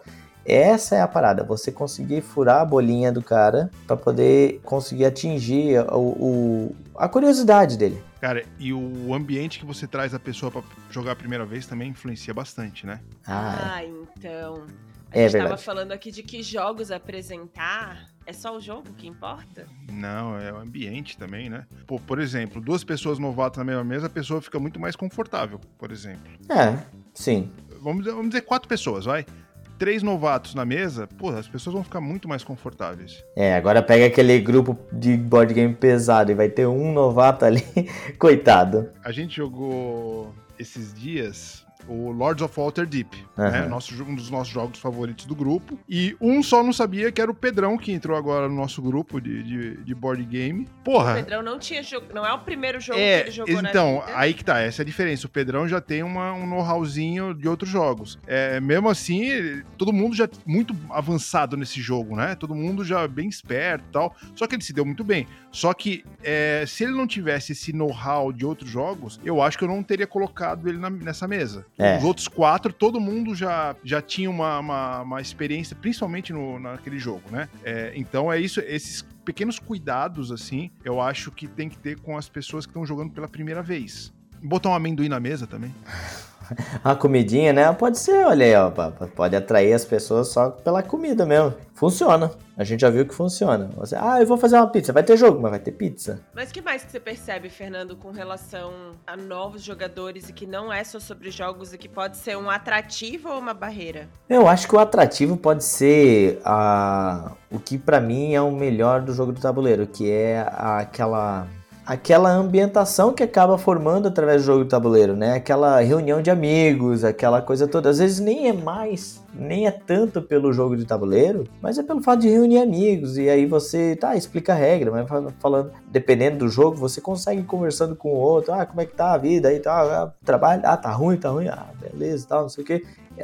essa é a parada, você conseguir furar a bolinha do cara para poder conseguir atingir o, o, a curiosidade dele. Cara, e o ambiente que você traz a pessoa para jogar a primeira vez também influencia bastante, né? Ah, é. ah então. A é gente estava falando aqui de que jogos apresentar. É só o jogo que importa? Não, é o ambiente também, né? Pô, por exemplo, duas pessoas novatas na mesma mesa, a pessoa fica muito mais confortável, por exemplo. É, sim. Vamos, vamos dizer quatro pessoas, vai três novatos na mesa, pô, as pessoas vão ficar muito mais confortáveis. É, agora pega aquele grupo de board game pesado e vai ter um novato ali, coitado. A gente jogou esses dias o Lords of Waterdeep, uhum. né? Nosso, um dos nossos jogos favoritos do grupo. E um só não sabia que era o Pedrão, que entrou agora no nosso grupo de, de, de board game. Porra! O Pedrão não tinha jogo, não é o primeiro jogo é, que ele jogou Então, aí que tá, essa é a diferença. O Pedrão já tem uma, um know-howzinho de outros jogos. É, mesmo assim, todo mundo já muito avançado nesse jogo, né? Todo mundo já bem esperto e tal. Só que ele se deu muito bem. Só que é, se ele não tivesse esse know-how de outros jogos, eu acho que eu não teria colocado ele na, nessa mesa. É. Os outros quatro, todo mundo já, já tinha uma, uma, uma experiência, principalmente no, naquele jogo, né? É, então é isso, esses pequenos cuidados, assim, eu acho que tem que ter com as pessoas que estão jogando pela primeira vez. Botar um amendoim na mesa também. a comidinha, né? Pode ser, olha aí, ó, pode atrair as pessoas só pela comida mesmo. Funciona. A gente já viu que funciona. Você, ah, eu vou fazer uma pizza. Vai ter jogo, mas vai ter pizza. Mas que mais que você percebe, Fernando, com relação a novos jogadores e que não é só sobre jogos e que pode ser um atrativo ou uma barreira? Eu acho que o atrativo pode ser a... o que para mim é o melhor do jogo do tabuleiro, que é aquela aquela ambientação que acaba formando através do jogo de tabuleiro, né? Aquela reunião de amigos, aquela coisa toda. Às vezes nem é mais, nem é tanto pelo jogo de tabuleiro, mas é pelo fato de reunir amigos. E aí você, tá, explica a regra, mas falando, dependendo do jogo, você consegue ir conversando com o outro, ah, como é que tá a vida aí, tá, ah, trabalho, ah, tá ruim, tá ruim, ah, beleza, tal, não sei o quê.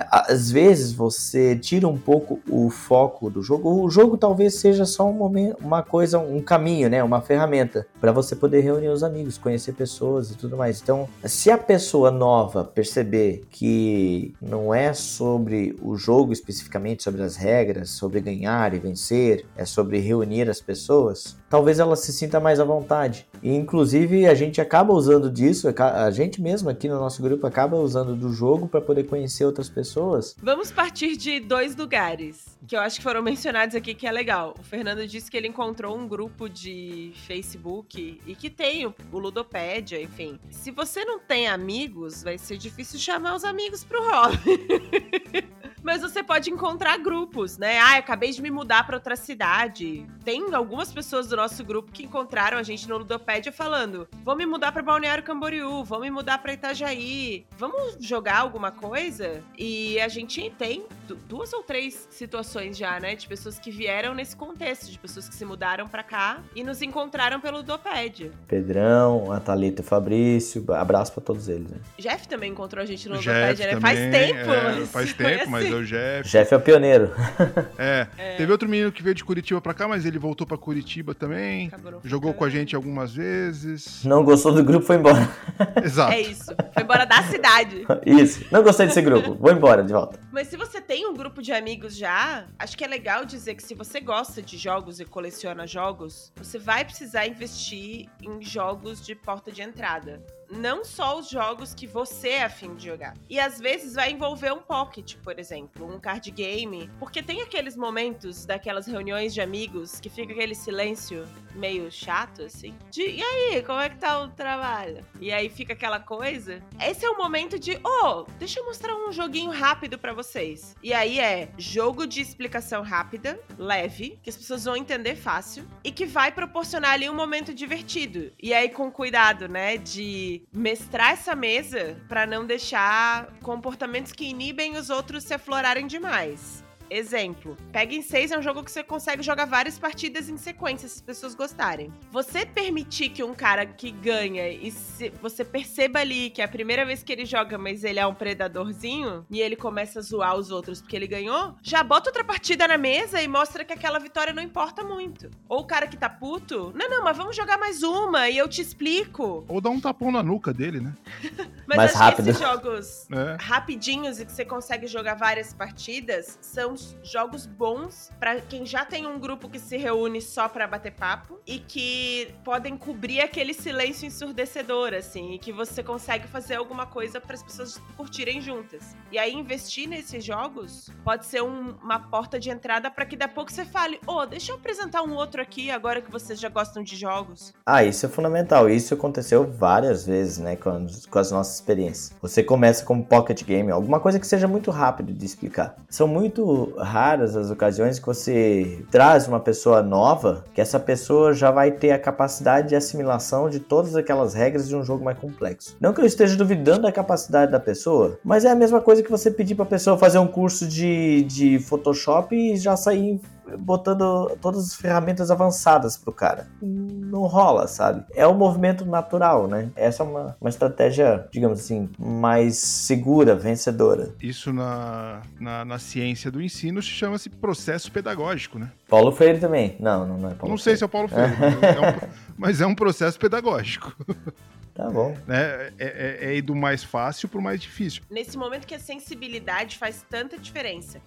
às vezes você tira um pouco o foco do jogo. O jogo talvez seja só um momento, uma coisa, um caminho, né? Uma ferramenta para você poder reunir os amigos, conhecer pessoas e tudo mais. Então, se a pessoa nova perceber que não é sobre o jogo especificamente, sobre as regras, sobre ganhar e vencer, é sobre reunir as pessoas, talvez ela se sinta mais à vontade. E inclusive a gente acaba usando disso, a gente mesmo aqui no nosso grupo acaba usando do jogo para poder conhecer outras pessoas. Vamos partir de dois lugares que eu acho que foram mencionados aqui que é legal. O Fernando disse que ele encontrou um grupo de Facebook e que tem o, Ludopédia, enfim. Se você não tem amigos, vai ser difícil chamar os amigos pro hobby. Mas você pode encontrar grupos, né? Ah, acabei de me mudar para outra cidade. Tem algumas pessoas do nosso grupo que encontraram a gente no Ludopédia falando: vou me mudar para Balneário Camboriú, vou me mudar para Itajaí, vamos jogar alguma coisa? E a gente tem duas ou três situações já, né? De pessoas que vieram nesse contexto, de pessoas que se mudaram para cá e nos encontraram pelo Ludopédia. Pedrão, a Thalita e o Fabrício, abraço para todos eles, né? Jeff também encontrou a gente no Ludopédia, né? Faz tempo. É, faz tempo, mas é o Jeff. Jeff é o pioneiro. É. é. Teve outro menino que veio de Curitiba pra cá, mas ele voltou pra Curitiba também. Jogou com a gente algumas vezes. Não gostou do grupo, foi embora. Exato. É isso. Foi embora da cidade. Isso. Não gostei desse grupo. Vou embora de volta. Mas se você tem um grupo de amigos já, acho que é legal dizer que se você gosta de jogos e coleciona jogos, você vai precisar investir em jogos de porta de entrada não só os jogos que você é afim de jogar. E às vezes vai envolver um pocket, por exemplo, um card game. Porque tem aqueles momentos daquelas reuniões de amigos que fica aquele silêncio meio chato, assim. De, e aí, como é que tá o trabalho? E aí fica aquela coisa. Esse é o momento de, oh, deixa eu mostrar um joguinho rápido para vocês. E aí é jogo de explicação rápida, leve, que as pessoas vão entender fácil e que vai proporcionar ali um momento divertido. E aí com cuidado, né, de mestrar essa mesa para não deixar comportamentos que inibem os outros se aflorarem demais. Exemplo, Pega em 6 é um jogo que você consegue jogar várias partidas em sequência, se as pessoas gostarem. Você permitir que um cara que ganha e você perceba ali que é a primeira vez que ele joga, mas ele é um predadorzinho e ele começa a zoar os outros porque ele ganhou, já bota outra partida na mesa e mostra que aquela vitória não importa muito. Ou o cara que tá puto, não, não, mas vamos jogar mais uma e eu te explico. Ou dá um tapão na nuca dele, né? mas mais acho rápido. que esses jogos é. rapidinhos e que você consegue jogar várias partidas são jogos bons para quem já tem um grupo que se reúne só para bater papo e que podem cobrir aquele silêncio ensurdecedor, assim, e que você consegue fazer alguma coisa para as pessoas curtirem juntas. E aí investir nesses jogos pode ser um, uma porta de entrada para que daqui a pouco você fale: "Ô, oh, deixa eu apresentar um outro aqui agora que vocês já gostam de jogos". Ah, isso é fundamental. Isso aconteceu várias vezes, né, com, com as nossas experiências. Você começa com pocket game, alguma coisa que seja muito rápido de explicar. São muito raras as ocasiões que você traz uma pessoa nova, que essa pessoa já vai ter a capacidade de assimilação de todas aquelas regras de um jogo mais complexo. Não que eu esteja duvidando da capacidade da pessoa, mas é a mesma coisa que você pedir para a pessoa fazer um curso de, de Photoshop e já sair botando todas as ferramentas avançadas pro cara. Não rola, sabe? É um movimento natural, né? Essa é uma, uma estratégia, digamos assim, mais segura, vencedora. Isso na, na, na ciência do ensino se chama-se processo pedagógico, né? Paulo Freire também. Não, não, não é Paulo Não sei Freire. se é o Paulo Freire, mas, é um, mas é um processo pedagógico. Tá bom. Né? É, é, é ir do mais fácil pro mais difícil. Nesse momento que a sensibilidade faz tanta diferença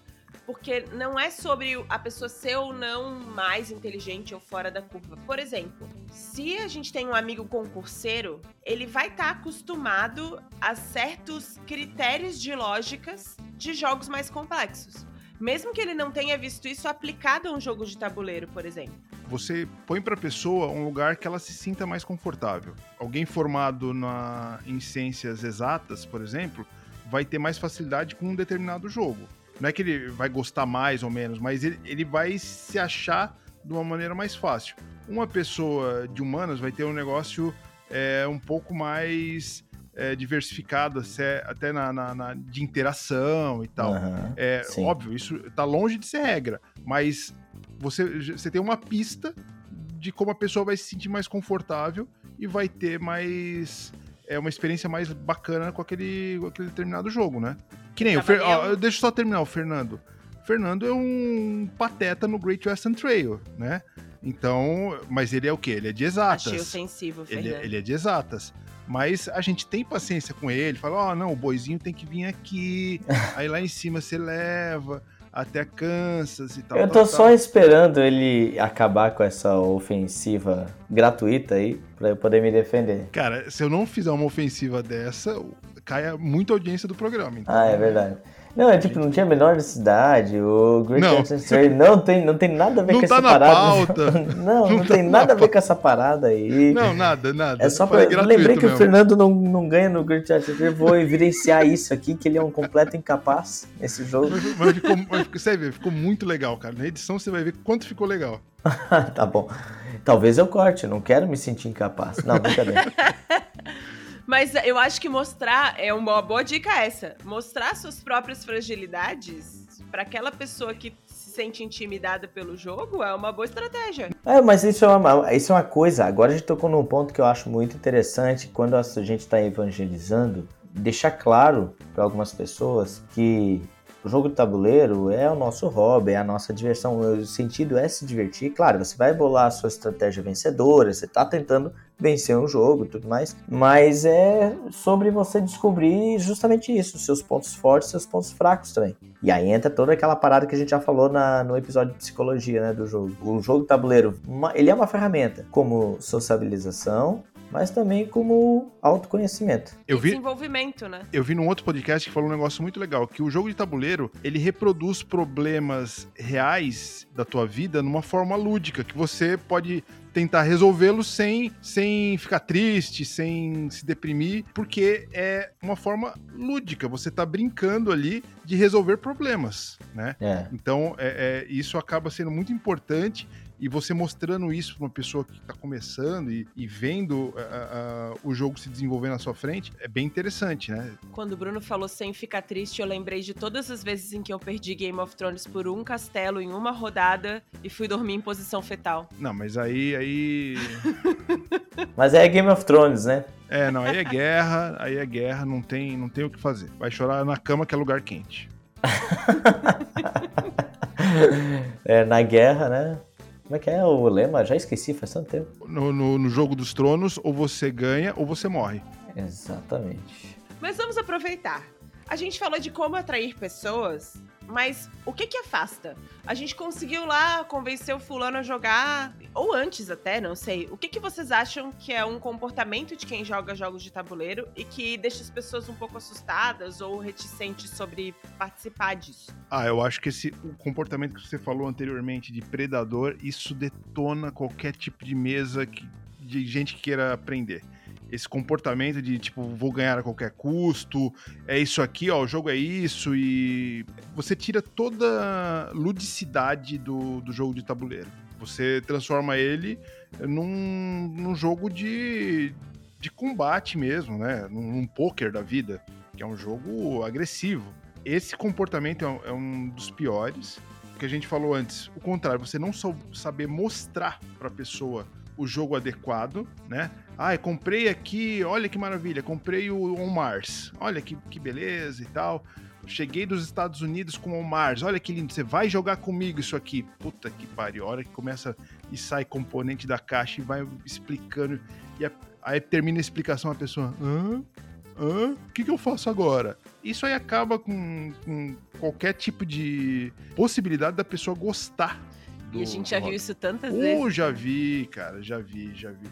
porque não é sobre a pessoa ser ou não mais inteligente ou fora da curva. Por exemplo, se a gente tem um amigo concurseiro, ele vai estar tá acostumado a certos critérios de lógicas de jogos mais complexos. Mesmo que ele não tenha visto isso aplicado a um jogo de tabuleiro, por exemplo. Você põe para a pessoa um lugar que ela se sinta mais confortável. Alguém formado na, em ciências exatas, por exemplo, vai ter mais facilidade com um determinado jogo. Não é que ele vai gostar mais ou menos, mas ele, ele vai se achar de uma maneira mais fácil. Uma pessoa de humanas vai ter um negócio é, um pouco mais é, diversificado, até na, na, na, de interação e tal. Uhum, é sim. óbvio, isso tá longe de ser regra, mas você, você tem uma pista de como a pessoa vai se sentir mais confortável e vai ter mais é uma experiência mais bacana com aquele, com aquele determinado jogo, né? Que nem o Fer... Ó, deixa eu só terminar o Fernando. O Fernando é um pateta no Great Western Trail, né? Então, mas ele é o quê? Ele é de exatas. Achei ofensivo, Fernando. Ele, ele é de exatas. Mas a gente tem paciência com ele, fala, ó, oh, não, o boizinho tem que vir aqui, aí lá em cima você leva até Kansas e tal. Eu tô tal, só tal. esperando ele acabar com essa ofensiva gratuita aí, pra eu poder me defender. Cara, se eu não fizer uma ofensiva dessa, cai muita audiência do programa. Então... Ah, é verdade. Não, é tipo, não tinha a menor necessidade. O Great não. Trail não tem, não tem nada a ver não com tá essa na parada. Pauta. não, não, não tá tem nada a ver com essa parada aí. Não, nada, nada. É só pra. Eu lembrei que mesmo. o Fernando não, não ganha no Great Trail. Vou evidenciar isso aqui, que ele é um completo incapaz nesse jogo. Mas, mas, ficou, mas você vai ver, ficou muito legal, cara. Na edição você vai ver quanto ficou legal. tá bom. Talvez eu corte, não quero me sentir incapaz. Não, brincadeira. Mas eu acho que mostrar é uma boa dica essa. Mostrar suas próprias fragilidades para aquela pessoa que se sente intimidada pelo jogo é uma boa estratégia. É, mas isso é uma, isso é uma coisa. Agora a gente tocou num ponto que eu acho muito interessante quando a gente está evangelizando, deixar claro para algumas pessoas que o jogo de tabuleiro é o nosso hobby, é a nossa diversão. O sentido é se divertir. Claro, você vai bolar a sua estratégia vencedora, você está tentando vencer um jogo tudo mais, mas é sobre você descobrir justamente isso, seus pontos fortes, seus pontos fracos também. E aí entra toda aquela parada que a gente já falou na, no episódio de psicologia, né, do jogo. O jogo tabuleiro, uma, ele é uma ferramenta como sociabilização, mas também como autoconhecimento. Eu vi, desenvolvimento, né? Eu vi num outro podcast que falou um negócio muito legal, que o jogo de tabuleiro, ele reproduz problemas reais da tua vida numa forma lúdica, que você pode tentar resolvê-los sem, sem ficar triste, sem se deprimir, porque é uma forma lúdica. Você tá brincando ali de resolver problemas, né? É. Então, é, é, isso acaba sendo muito importante e você mostrando isso para uma pessoa que está começando e, e vendo uh, uh, o jogo se desenvolver na sua frente, é bem interessante, né? Quando o Bruno falou sem ficar triste, eu lembrei de todas as vezes em que eu perdi Game of Thrones por um castelo em uma rodada e fui dormir em posição fetal. Não, mas aí. aí... mas é Game of Thrones, né? É, não, aí é guerra, aí é guerra, não tem, não tem o que fazer. Vai chorar na cama que é lugar quente. é, na guerra, né? Como é que é o lema? Já esqueci, faz tanto tempo. No, no, no, jogo dos tronos, ou você ganha ou você morre. Exatamente. Mas vamos aproveitar. A gente falou de como atrair pessoas, mas o que que afasta? A gente conseguiu lá convencer o fulano a jogar, ou antes até, não sei. O que que vocês acham que é um comportamento de quem joga jogos de tabuleiro e que deixa as pessoas um pouco assustadas ou reticentes sobre participar disso? Ah, eu acho que esse o comportamento que você falou anteriormente de predador, isso detona qualquer tipo de mesa que, de gente que queira aprender esse comportamento de tipo, vou ganhar a qualquer custo, é isso aqui, ó, o jogo é isso, e você tira toda a ludicidade do, do jogo de tabuleiro. Você transforma ele num, num jogo de, de combate mesmo, né? Num, num poker da vida, que é um jogo agressivo. Esse comportamento é um, é um dos piores. que a gente falou antes, o contrário, você não saber mostrar para a pessoa o jogo adequado, né? Ah, comprei aqui, olha que maravilha, comprei o On Mars, olha que, que beleza e tal. Cheguei dos Estados Unidos com o On Mars, olha que lindo, você vai jogar comigo isso aqui. Puta que pariu, a hora que começa e sai componente da caixa e vai explicando, e a, aí termina a explicação, a pessoa, hã? Hã? O que, que eu faço agora? Isso aí acaba com, com qualquer tipo de possibilidade da pessoa gostar e a gente já viu isso tantas uh, vezes. já vi, cara, já vi, já vi.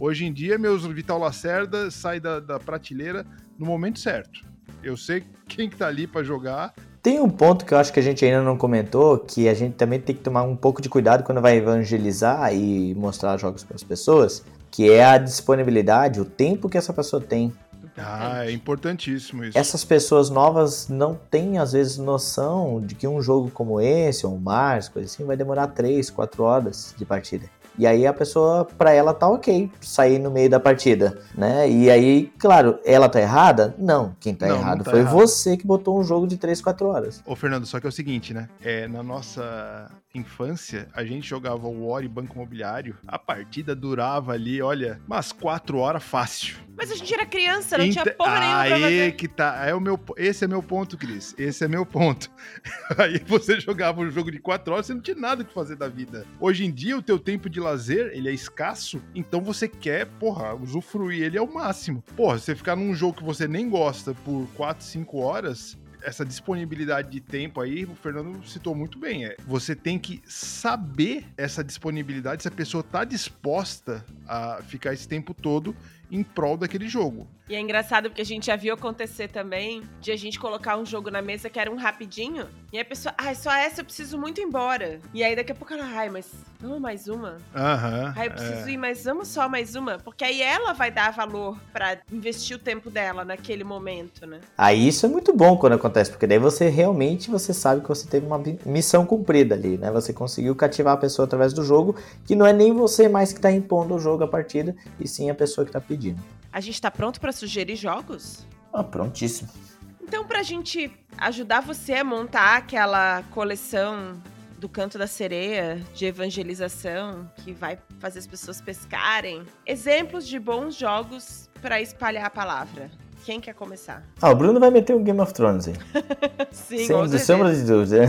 Hoje em dia, meus Vital Lacerda sai da, da prateleira no momento certo. Eu sei quem que tá ali para jogar. Tem um ponto que eu acho que a gente ainda não comentou, que a gente também tem que tomar um pouco de cuidado quando vai evangelizar e mostrar jogos para as pessoas, que é a disponibilidade, o tempo que essa pessoa tem ah, é importantíssimo isso. Essas pessoas novas não têm, às vezes, noção de que um jogo como esse, ou Mars, coisa assim, vai demorar 3, 4 horas de partida. E aí a pessoa, para ela, tá ok sair no meio da partida, né? E aí, claro, ela tá errada? Não, quem tá não, errado não tá foi errado. você que botou um jogo de 3, 4 horas. Ô, Fernando, só que é o seguinte, né? É, na nossa infância, a gente jogava o War e Banco Imobiliário, a partida durava ali, olha, umas quatro horas fácil. Mas a gente era criança, não tinha porra nenhuma pra fazer. que tá, é o meu, esse é meu ponto, Cris, esse é meu ponto. Aí você jogava um jogo de quatro horas, você não tinha nada que fazer da vida. Hoje em dia, o teu tempo de lazer, ele é escasso, então você quer, porra, usufruir ele ao máximo. Porra, você ficar num jogo que você nem gosta por quatro, cinco horas, essa disponibilidade de tempo aí, o Fernando citou muito bem. É, você tem que saber essa disponibilidade, se a pessoa está disposta a ficar esse tempo todo em prol daquele jogo. E é engraçado porque a gente já viu acontecer também de a gente colocar um jogo na mesa que era um rapidinho, e a pessoa, ai, ah, só essa eu preciso muito ir embora. E aí daqui a pouco ela, ai, mas vamos mais uma? Aham. Ai, eu preciso é. ir, mas vamos só mais uma? Porque aí ela vai dar valor para investir o tempo dela naquele momento, né? Aí isso é muito bom quando acontece, porque daí você realmente você sabe que você teve uma missão cumprida ali, né? Você conseguiu cativar a pessoa através do jogo, que não é nem você mais que tá impondo o jogo a partida, e sim a pessoa que tá pedindo. A gente tá pronto para sugerir jogos? Ah, prontíssimo. Então, pra gente ajudar você a montar aquela coleção do canto da sereia de evangelização que vai fazer as pessoas pescarem, exemplos de bons jogos para espalhar a palavra. Quem quer começar? Ah, o Bruno vai meter o Game of Thrones aí. Sim, Sem sombra de dúvida.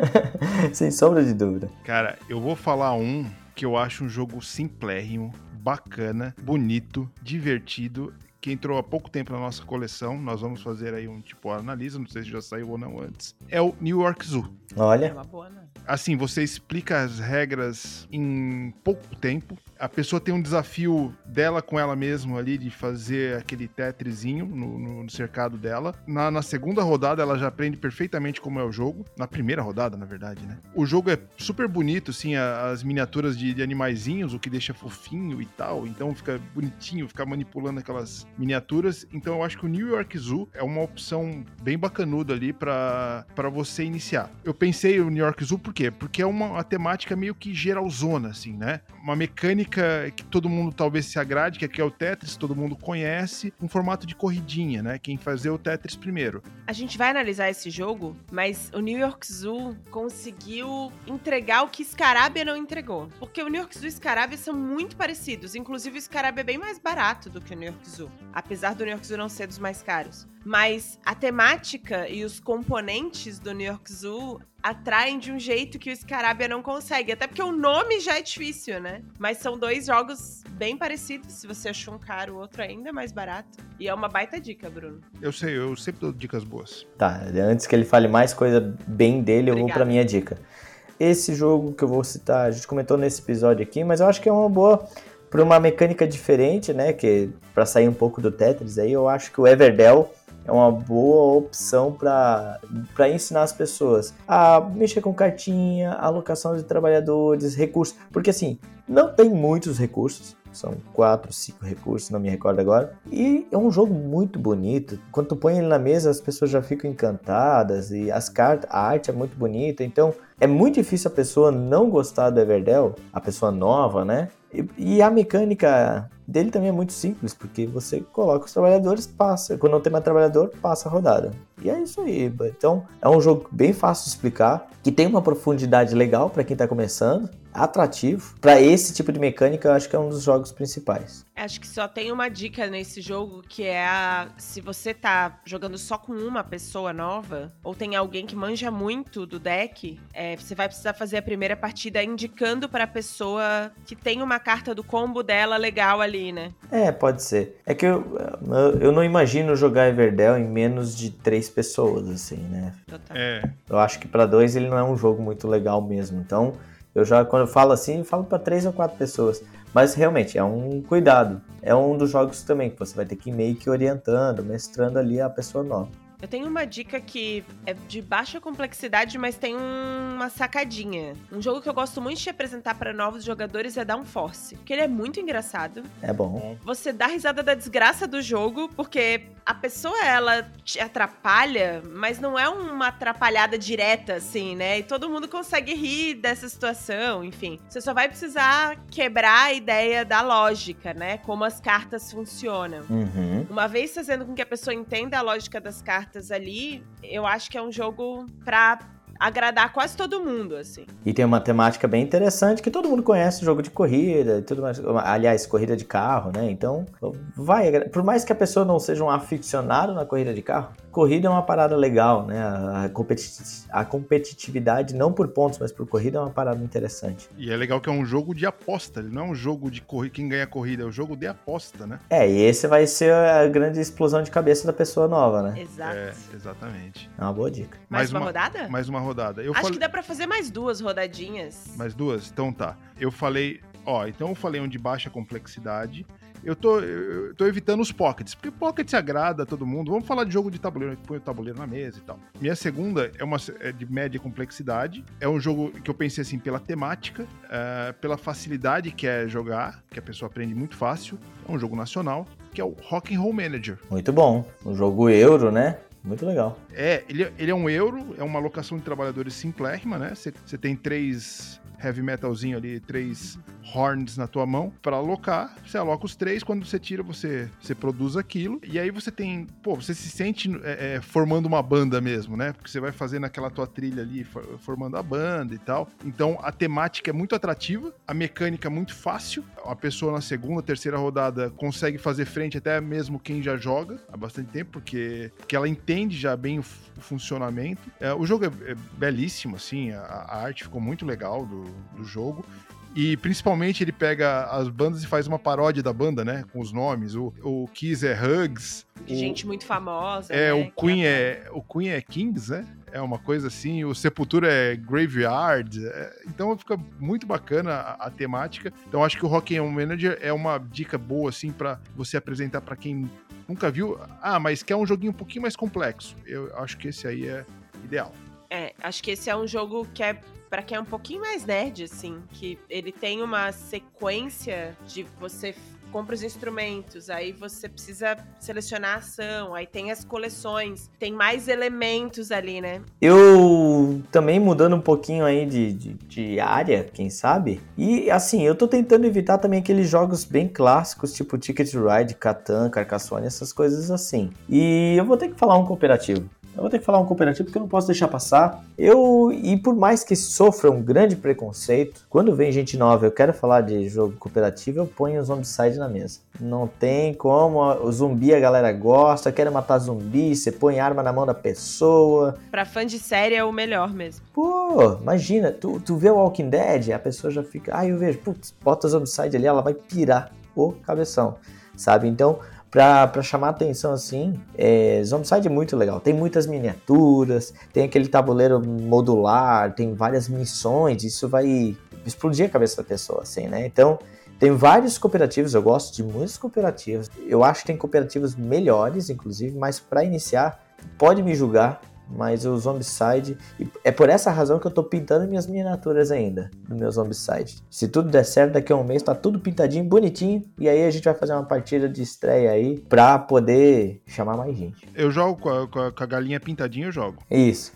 Sem sombra de dúvida. Cara, eu vou falar um que eu acho um jogo simplérrimo, bacana, bonito, divertido que entrou há pouco tempo na nossa coleção. Nós vamos fazer aí um tipo analisa, não sei se já saiu ou não antes. É o New York Zoo. Olha. É uma boa, né? Assim, você explica as regras em pouco tempo a pessoa tem um desafio dela com ela mesma ali de fazer aquele tetrizinho no, no, cercado dela. Na, na, segunda rodada ela já aprende perfeitamente como é o jogo. Na primeira rodada, na verdade, né? O jogo é super bonito, assim, as miniaturas de, de animaizinhos, o que deixa fofinho e tal. Então fica bonitinho, ficar manipulando aquelas miniaturas. Então eu acho que o New York Zoo é uma opção bem bacanuda ali para você iniciar. Eu pensei o New York Zoo por quê? Porque é uma, temática meio que geralzona, assim, né? Uma mecânica mecânica que todo mundo talvez se agrade, que aqui é o Tetris, todo mundo conhece, um formato de corridinha, né? Quem fazer o Tetris primeiro. A gente vai analisar esse jogo, mas o New York Zoo conseguiu entregar o que Scarabia não entregou. Porque o New York Zoo e Scarabia são muito parecidos. Inclusive, o Scarabia é bem mais barato do que o New York Zoo. Apesar do New York Zoo não ser dos mais caros. Mas a temática e os componentes do New York Zoo atraem de um jeito que o Scarabia não consegue. Até porque o nome já é difícil, né? Mas são dois jogos bem parecidos. Se você achou um caro, o outro ainda é mais barato. E é uma baita dica, Bruno. Eu sei, eu sempre dou dicas boas. Tá, antes que ele fale mais coisa bem dele, Obrigada. eu vou pra minha dica. Esse jogo que eu vou citar, a gente comentou nesse episódio aqui, mas eu acho que é uma boa para uma mecânica diferente, né? Que para sair um pouco do Tetris aí, eu acho que o Everdell é uma boa opção para ensinar as pessoas a mexer com cartinha, alocação de trabalhadores, recursos, porque assim, não tem muitos recursos, são quatro, cinco recursos, não me recordo agora. E é um jogo muito bonito. Quando tu põe ele na mesa, as pessoas já ficam encantadas e as cartas, a arte é muito bonita. Então, é muito difícil a pessoa não gostar do Everdell, a pessoa nova, né? E, e, a mecânica dele também é muito simples, porque você coloca os trabalhadores, passa. Quando não tem mais trabalhador, passa a rodada. E é isso aí. Então, é um jogo bem fácil de explicar, que tem uma profundidade legal para quem está começando, atrativo. Para esse tipo de mecânica, eu acho que é um dos jogos principais. Acho que só tem uma dica nesse jogo que é a se você tá jogando só com uma pessoa nova ou tem alguém que manja muito do deck, é, você vai precisar fazer a primeira partida indicando para a pessoa que tem uma carta do combo dela legal ali, né? É, pode ser. É que eu, eu não imagino jogar Everdell em menos de três pessoas, assim, né? Total. É. Eu acho que para dois ele não é um jogo muito legal mesmo. Então eu já, quando eu falo assim, eu falo para três ou quatro pessoas. Mas realmente é um cuidado. É um dos jogos também que você vai ter que ir meio que orientando, mestrando ali a pessoa nova. Eu tenho uma dica que é de baixa complexidade, mas tem uma sacadinha. Um jogo que eu gosto muito de apresentar para novos jogadores é Downforce, porque ele é muito engraçado. É bom. Você dá risada da desgraça do jogo, porque a pessoa ela te atrapalha, mas não é uma atrapalhada direta assim, né? E todo mundo consegue rir dessa situação, enfim. Você só vai precisar quebrar a ideia da lógica, né? Como as cartas funcionam. Uhum. Uma vez fazendo com que a pessoa entenda a lógica das cartas ali, eu acho que é um jogo pra agradar quase todo mundo, assim. E tem uma temática bem interessante que todo mundo conhece, jogo de corrida tudo mais. Aliás, corrida de carro, né? Então, vai. Por mais que a pessoa não seja um aficionado na corrida de carro, corrida é uma parada legal, né? A, a competitividade, não por pontos, mas por corrida, é uma parada interessante. E é legal que é um jogo de aposta, ele não é um jogo de corrida, quem ganha a corrida, é um jogo de aposta, né? É, e esse vai ser a grande explosão de cabeça da pessoa nova, né? Exato. É, exatamente. É uma boa dica. Mais, mais uma, uma, rodada? Mais uma rodada. Eu Acho falei... que dá pra fazer mais duas rodadinhas. Mais duas? Então tá. Eu falei, ó, então eu falei um de baixa complexidade eu tô, eu tô evitando os pockets, porque pockets agrada a todo mundo. Vamos falar de jogo de tabuleiro, que põe o tabuleiro na mesa e tal. Minha segunda é uma é de média complexidade. É um jogo que eu pensei assim, pela temática, é, pela facilidade que é jogar, que a pessoa aprende muito fácil. É um jogo nacional, que é o Rock and Roll Manager. Muito bom. Um jogo euro, né? Muito legal. É, ele, ele é um euro, é uma alocação de trabalhadores simplérrima, né? Você tem três heavy metalzinho ali, três horns na tua mão para alocar. Você aloca os três, quando você tira, você, você produz aquilo. E aí você tem, pô, você se sente é, é, formando uma banda mesmo, né? Porque você vai fazendo aquela tua trilha ali, formando a banda e tal. Então a temática é muito atrativa, a mecânica é muito fácil. A pessoa na segunda, terceira rodada consegue fazer frente até mesmo quem já joga há bastante tempo, porque, porque ela entende já bem o, funcionamento. É, o jogo é, é, belíssimo, assim, a, a arte ficou muito legal do, do jogo. E principalmente ele pega as bandas e faz uma paródia da banda, né? Com os nomes. O, o Kiss é Hugs. De o, gente muito famosa. É, né? o Queen é, é, o Queen é Kings, né? É uma coisa assim. O Sepultura é Graveyard. É, então fica muito bacana a, a, temática. Então acho que o Rock and Manager é uma dica boa, assim, para você apresentar para quem nunca viu. Ah, mas quer um joguinho um pouquinho mais complexo. Eu acho que esse aí é ideal. É, acho que esse é um jogo que é para quem é um pouquinho mais nerd, assim, que ele tem uma sequência de você compra os instrumentos, aí você precisa selecionar a ação, aí tem as coleções, tem mais elementos ali, né? Eu também mudando um pouquinho aí de, de, de, área, quem sabe? E assim, eu tô tentando evitar também aqueles jogos bem clássicos, tipo Ticket Ride, Catan, Carcassonne, essas coisas assim. E eu vou ter que falar um cooperativo. Eu vou ter que falar um cooperativo porque eu não posso deixar passar. Eu, e por mais que sofra um grande preconceito, quando vem gente nova eu quero falar de jogo cooperativo, eu ponho o Zombicide na mesa. Não tem como, o zumbi a galera gosta, quer matar zumbi, você põe arma na mão da pessoa. Pra fã de série é o melhor mesmo. Pô, imagina, tu, tu vê o Walking Dead, a pessoa já fica, ah, eu vejo, putz, bota o Zombicide ali, ela vai pirar o cabeção, sabe? Então, para chamar atenção assim, é, Zombicide é muito legal. Tem muitas miniaturas, tem aquele tabuleiro modular, tem várias missões, isso vai explodir a cabeça da pessoa, assim, né? Então, tem vários cooperativos, eu gosto de muitos cooperativos. Eu acho que tem cooperativos melhores, inclusive, mas para iniciar, pode me julgar, mas o Zombicide. É por essa razão que eu tô pintando minhas miniaturas ainda no meu Zombicide. Se tudo der certo, daqui a um mês tá tudo pintadinho, bonitinho. E aí a gente vai fazer uma partida de estreia aí pra poder chamar mais gente. Eu jogo com a, com a, com a galinha pintadinha, eu jogo. Isso.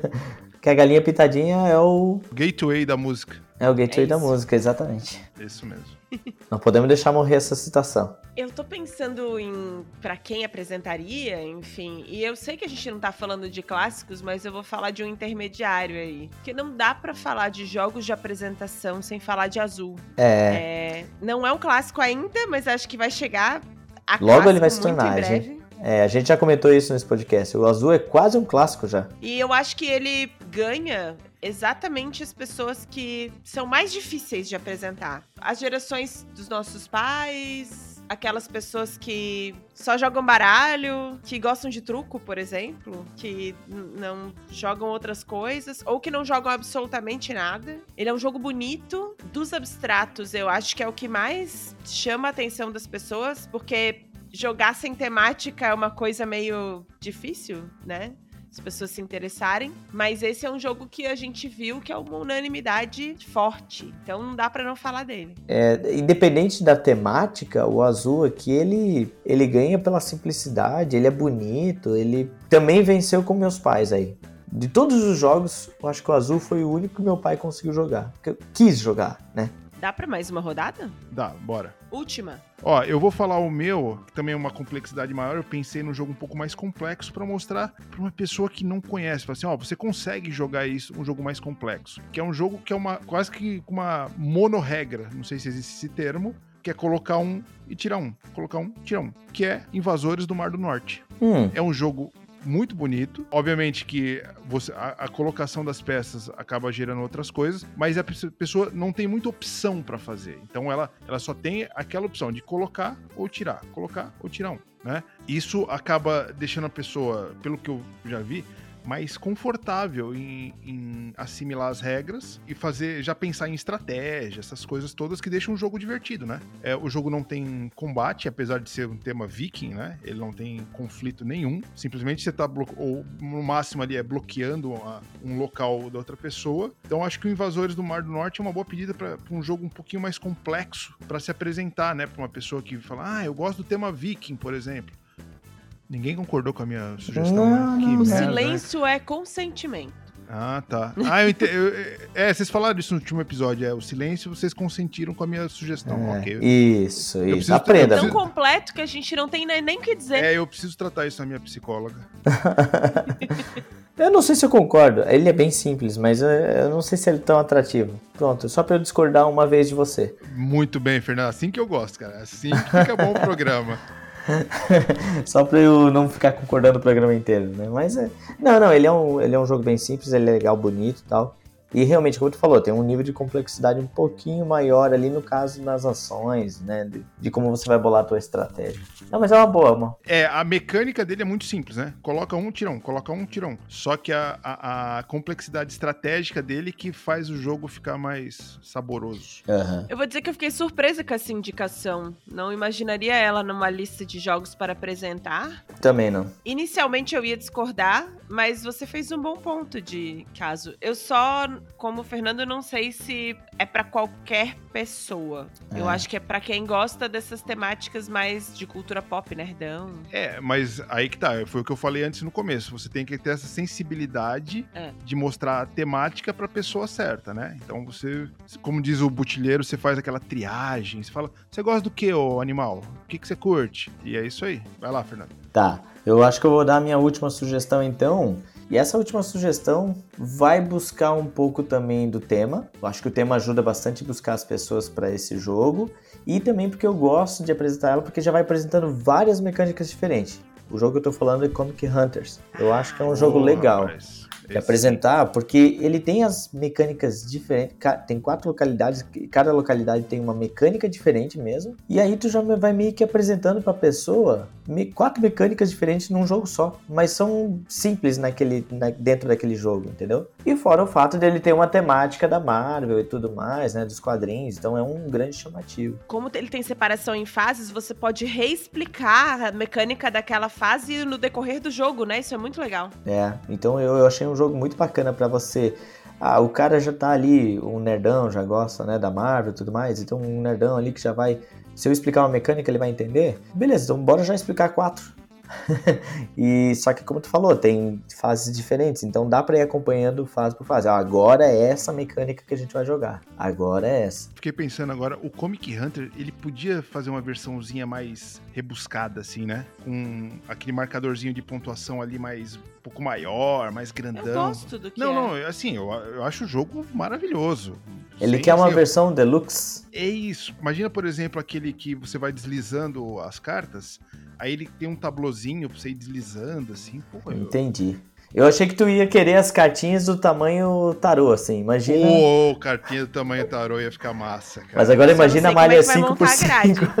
que a galinha pintadinha é o. Gateway da música. É o gateway é da música, exatamente. Isso mesmo. Não podemos deixar morrer essa citação. Eu tô pensando em para quem apresentaria, enfim. E eu sei que a gente não tá falando de clássicos, mas eu vou falar de um intermediário aí. Porque não dá para falar de jogos de apresentação sem falar de azul. É. é. Não é um clássico ainda, mas acho que vai chegar a Logo ele vai se tornar, gente. É, a gente já comentou isso nesse podcast. O azul é quase um clássico já. E eu acho que ele ganha exatamente as pessoas que são mais difíceis de apresentar. As gerações dos nossos pais, aquelas pessoas que só jogam baralho, que gostam de truco, por exemplo, que não jogam outras coisas, ou que não jogam absolutamente nada. Ele é um jogo bonito. Dos abstratos, eu acho que é o que mais chama a atenção das pessoas, porque jogar sem temática é uma coisa meio difícil, né? As pessoas se interessarem. Mas esse é um jogo que a gente viu que é uma unanimidade forte. Então não dá para não falar dele. É, independente da temática, o azul aqui ele, ele ganha pela simplicidade, ele é bonito, ele também venceu com meus pais aí. De todos os jogos, eu acho que o azul foi o único que meu pai conseguiu jogar. Que eu quis jogar, né? Dá pra mais uma rodada? Dá, bora. Última. Ó, eu vou falar o meu, que também é uma complexidade maior. Eu pensei num jogo um pouco mais complexo para mostrar para uma pessoa que não conhece. Fala assim, ó, você consegue jogar isso, um jogo mais complexo. Que é um jogo que é uma quase que uma monorregra. Não sei se existe esse termo. Que é colocar um e tirar um. Colocar um, tirar um. Que é Invasores do Mar do Norte. Hum. É um jogo muito bonito. Obviamente que você, a, a, colocação das peças acaba gerando outras coisas, mas a pessoa não tem muita opção para fazer. Então ela, ela só tem aquela opção de colocar ou tirar, colocar ou tirar um. Né? Isso acaba deixando a pessoa, pelo que eu já vi, mais confortável em, em, assimilar as regras e fazer já pensar em estratégia, essas coisas todas que deixam o jogo divertido, né? É, o jogo não tem combate, apesar de ser um tema viking, né? Ele não tem conflito nenhum. Simplesmente você tá ou no máximo ali é bloqueando uma, um local da outra pessoa. Então acho que o Invasores do Mar do Norte é uma boa pedida para um jogo um pouquinho mais complexo para se apresentar, né? Para uma pessoa que fala, ah, eu gosto do tema viking, por exemplo. Ninguém concordou com a minha sugestão. Não, né? não, o silêncio é consentimento. Ah, tá. Ah, eu entendi. é, vocês falaram isso no último episódio. É, o silêncio, vocês consentiram com a minha sugestão. É, ok. Isso, eu isso. Aprenda. É tão completo que a gente não tem nem o que dizer. É, eu preciso tratar isso na minha psicóloga. eu não sei se eu concordo. Ele é bem simples, mas eu não sei se ele é tão atrativo. Pronto, só pra eu discordar uma vez de você. Muito bem, Fernando. Assim que eu gosto, cara. Assim que fica bom o programa. Só pra eu não ficar concordando o programa inteiro, né? Mas é. Não, não, ele é um, ele é um jogo bem simples, ele é legal, bonito e tal. E realmente, como tu falou, tem um nível de complexidade um pouquinho maior ali no caso das ações, né? De, de, como você vai bolar a tua estratégia. Não, mas é uma boa, mano. É, a mecânica dele é muito simples, né? Coloca um, tira um, coloca um, tira um. Só que a, a, a complexidade estratégica dele que faz o jogo ficar mais saboroso. Uhum. Eu vou dizer que eu fiquei surpresa com essa indicação. Não imaginaria ela numa lista de jogos para apresentar. Também não. Inicialmente eu ia discordar, mas você fez um bom ponto de caso. Eu só como o Fernando, não sei se é para qualquer pessoa. É. Eu acho que é para quem gosta dessas temáticas mais de cultura pop, nerdão. É, mas aí que tá, foi o que eu falei antes no começo. Você tem que ter essa sensibilidade é. de mostrar a temática pra pessoa certa, né? Então você, como diz o butilheiro, você faz aquela triagem, você fala, você gosta do que, ô animal? O que, que você curte? E é isso aí. Vai lá, Fernando. Tá, eu acho que eu vou dar a minha última sugestão então. E essa última sugestão vai buscar um pouco também do tema. Eu acho que o tema ajuda bastante a buscar as pessoas para esse jogo. E também porque eu gosto de apresentar ela, porque já vai apresentando várias mecânicas diferentes. O jogo que eu tô falando é Comic Hunters. Eu acho que é um jogo legal. Rapaz de apresentar, porque ele tem as mecânicas diferentes, tem quatro localidades, cada localidade tem uma mecânica diferente mesmo, e aí tu já vai meio que apresentando pra pessoa quatro mecânicas diferentes num jogo só, mas são simples naquele, na, dentro daquele jogo, entendeu? E fora o fato dele ter uma temática da Marvel e tudo mais, né, dos quadrinhos, então é um grande chamativo. Como ele tem separação em fases, você pode reexplicar a mecânica daquela fase no decorrer do jogo, né? Isso é muito legal. É, então eu, eu achei um jogo muito bacana para você. Ah, o cara já tá ali, um nerdão, já gosta, né, da Marvel e tudo mais, então um nerdão ali que já vai. Se eu explicar uma mecânica, ele vai entender. Beleza, então bora já explicar quatro. e só que como tu falou, tem fases diferentes, então dá para ir acompanhando fase por fase. Ah, agora é essa mecânica que a gente vai jogar. Agora é essa. Fiquei pensando agora, o Comic Hunter, ele podia fazer uma versãozinha mais rebuscada assim, né? Com aquele marcadorzinho de pontuação ali mais um pouco maior, mais grandão. Eu gosto do que Não, é. não, assim, eu, eu acho o jogo maravilhoso. Ele Sem, quer uma assim, versão deluxe? É isso. Imagina, por exemplo, aquele que você vai deslizando as cartas Aí ele tem um tablozinho pra você ir deslizando, assim. Porra, Entendi. Eu achei que tu ia querer as cartinhas do tamanho tarô, assim, imagina. Ô, oh, cartinha do tamanho tarô ia ficar massa, cara. Mas agora imagina a malha 5 por 5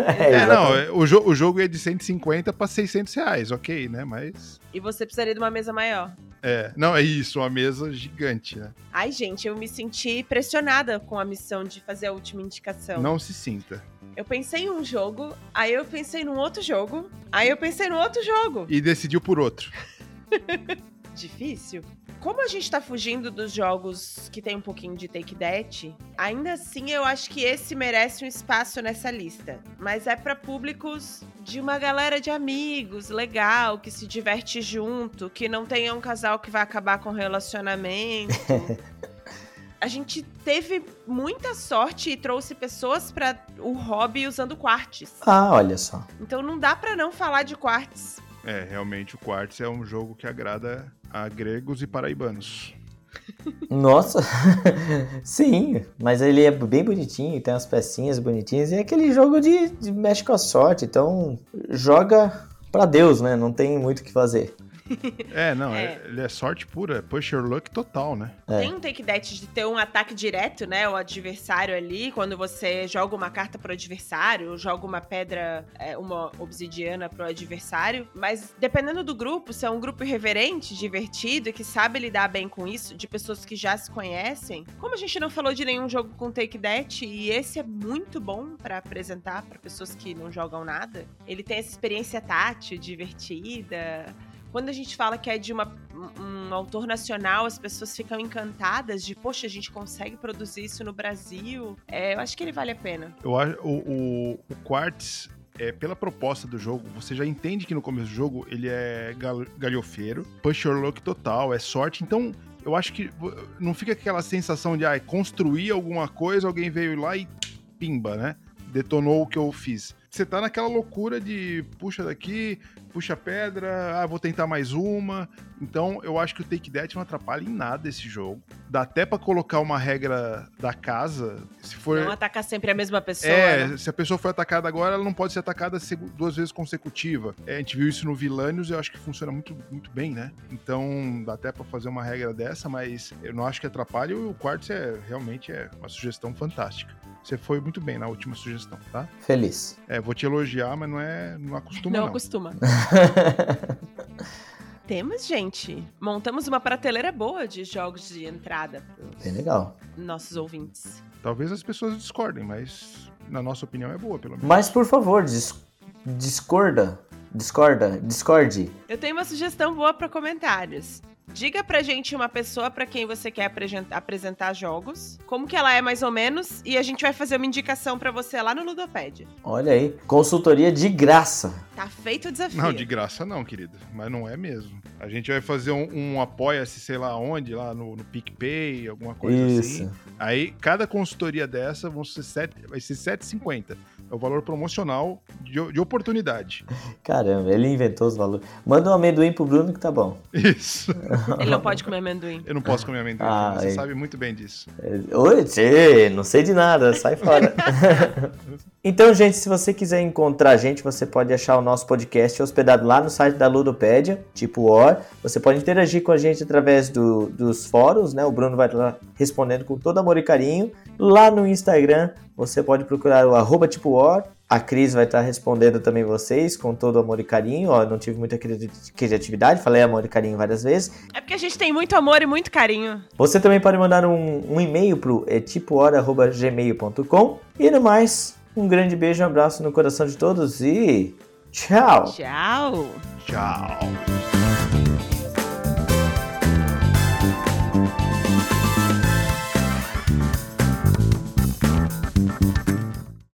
é, é não, o, jo o jogo é de 150 para 600 reais, ok, né, mas... E você precisaria de uma mesa maior. É, não, é isso, uma mesa gigante, né? Ai, gente, eu me senti pressionada com a missão de fazer a última indicação. Não se sinta. Eu pensei em um jogo, aí eu pensei num outro jogo, aí eu pensei num outro jogo. E decidiu por outro. Difícil. Como a gente tá fugindo dos jogos que tem um pouquinho de take that, ainda assim eu acho que esse merece um espaço nessa lista. Mas é para públicos de uma galera de amigos, legal, que se diverte junto, que não tenha um casal que vai acabar com relacionamento. a gente teve muita sorte e trouxe pessoas para o hobby usando quartz. Ah, olha só. Então não dá para não falar de quartz. É, realmente o quartz é um jogo que agrada a gregos e paraibanos. Nossa, sim, mas ele é bem bonitinho, tem umas pecinhas bonitinhas e é aquele jogo de, de mexe com a sorte, então joga pra Deus, né? Não tem muito o que fazer. É, não, é. ele é sorte pura, é push your luck total, né? É. Tem um take that de ter um ataque direto, né? O adversário ali, quando você joga uma carta pro adversário, joga uma pedra, é, uma obsidiana pro adversário. Mas dependendo do grupo, se é um grupo irreverente, divertido, que sabe lidar bem com isso, de pessoas que já se conhecem. Como a gente não falou de nenhum jogo com take that, e esse é muito bom para apresentar para pessoas que não jogam nada, ele tem essa experiência tátil, divertida quando a gente fala que é de uma, um autor nacional, as pessoas ficam encantadas de, poxa, a gente consegue produzir isso no Brasil. É, eu acho que ele vale a pena. Eu acho o, o, o Quartz é, pela proposta do jogo, você já entende que no começo do jogo ele é gal galhofeiro, push your luck total, é sorte. Então, eu acho que não fica aquela sensação de ah, construir alguma coisa, alguém veio lá e pimba, né? Detonou o que eu fiz. Você tá naquela loucura de puxa daqui, puxa pedra, ah, vou tentar mais uma. Então, eu acho que o Take That não atrapalha em nada esse jogo. Dá até para colocar uma regra da casa, se for... Não atacar sempre a mesma pessoa. É, né? se a pessoa foi atacada agora, ela não pode ser atacada duas vezes consecutiva. É, a gente viu isso no Vilanius e eu acho que funciona muito, muito bem, né? Então, dá até para fazer uma regra dessa, mas eu não acho que atrapalhe. O Quartz é, realmente é uma sugestão fantástica. Você foi muito bem na última sugestão, tá? Feliz. É, vou te elogiar, mas não é. Não acostuma, não. Não acostuma. Temos, gente. Montamos uma prateleira boa de jogos de entrada. Bem legal. Nossos ouvintes. Talvez as pessoas discordem, mas na nossa opinião é boa, pelo menos. Mas por favor, dis discorda. Discorda, discorde. Eu tenho uma sugestão boa para comentários. Diga pra gente uma pessoa para quem você quer apresentar jogos, como que ela é mais ou menos, e a gente vai fazer uma indicação para você lá no Ludopad. Olha aí, consultoria de graça. Tá feito o desafio. Não, de graça não, querido, mas não é mesmo. A gente vai fazer um, um apoia-se, sei lá onde, lá no, no PicPay, alguma coisa Isso. assim. Aí, cada consultoria dessa vão ser sete, vai ser 7,50. É o valor promocional de, de, oportunidade. Caramba, ele inventou os valores. Manda um amendoim pro Bruno que tá bom. Isso. ele não pode comer amendoim. Eu não posso comer amendoim. Ah, você é... sabe muito bem disso. Oi, tchê, não sei de nada, sai fora. então, gente, se você quiser encontrar a gente, você pode achar o nosso podcast hospedado lá no site da Ludopédia, tipo OR. Você pode interagir com a gente através do, dos fóruns, né? O Bruno vai estar respondendo com todo amor e carinho. Lá no Instagram, você pode procurar o arroba tipo or. A Cris vai estar respondendo também vocês com todo amor e carinho. Ó, não tive muita criatividade, falei amor e carinho várias vezes. É porque a gente tem muito amor e muito carinho. Você também pode mandar um, um e-mail pro etipohora.gmail.com. E no mais, um grande beijo, um abraço no coração de todos e tchau! Tchau! Tchau!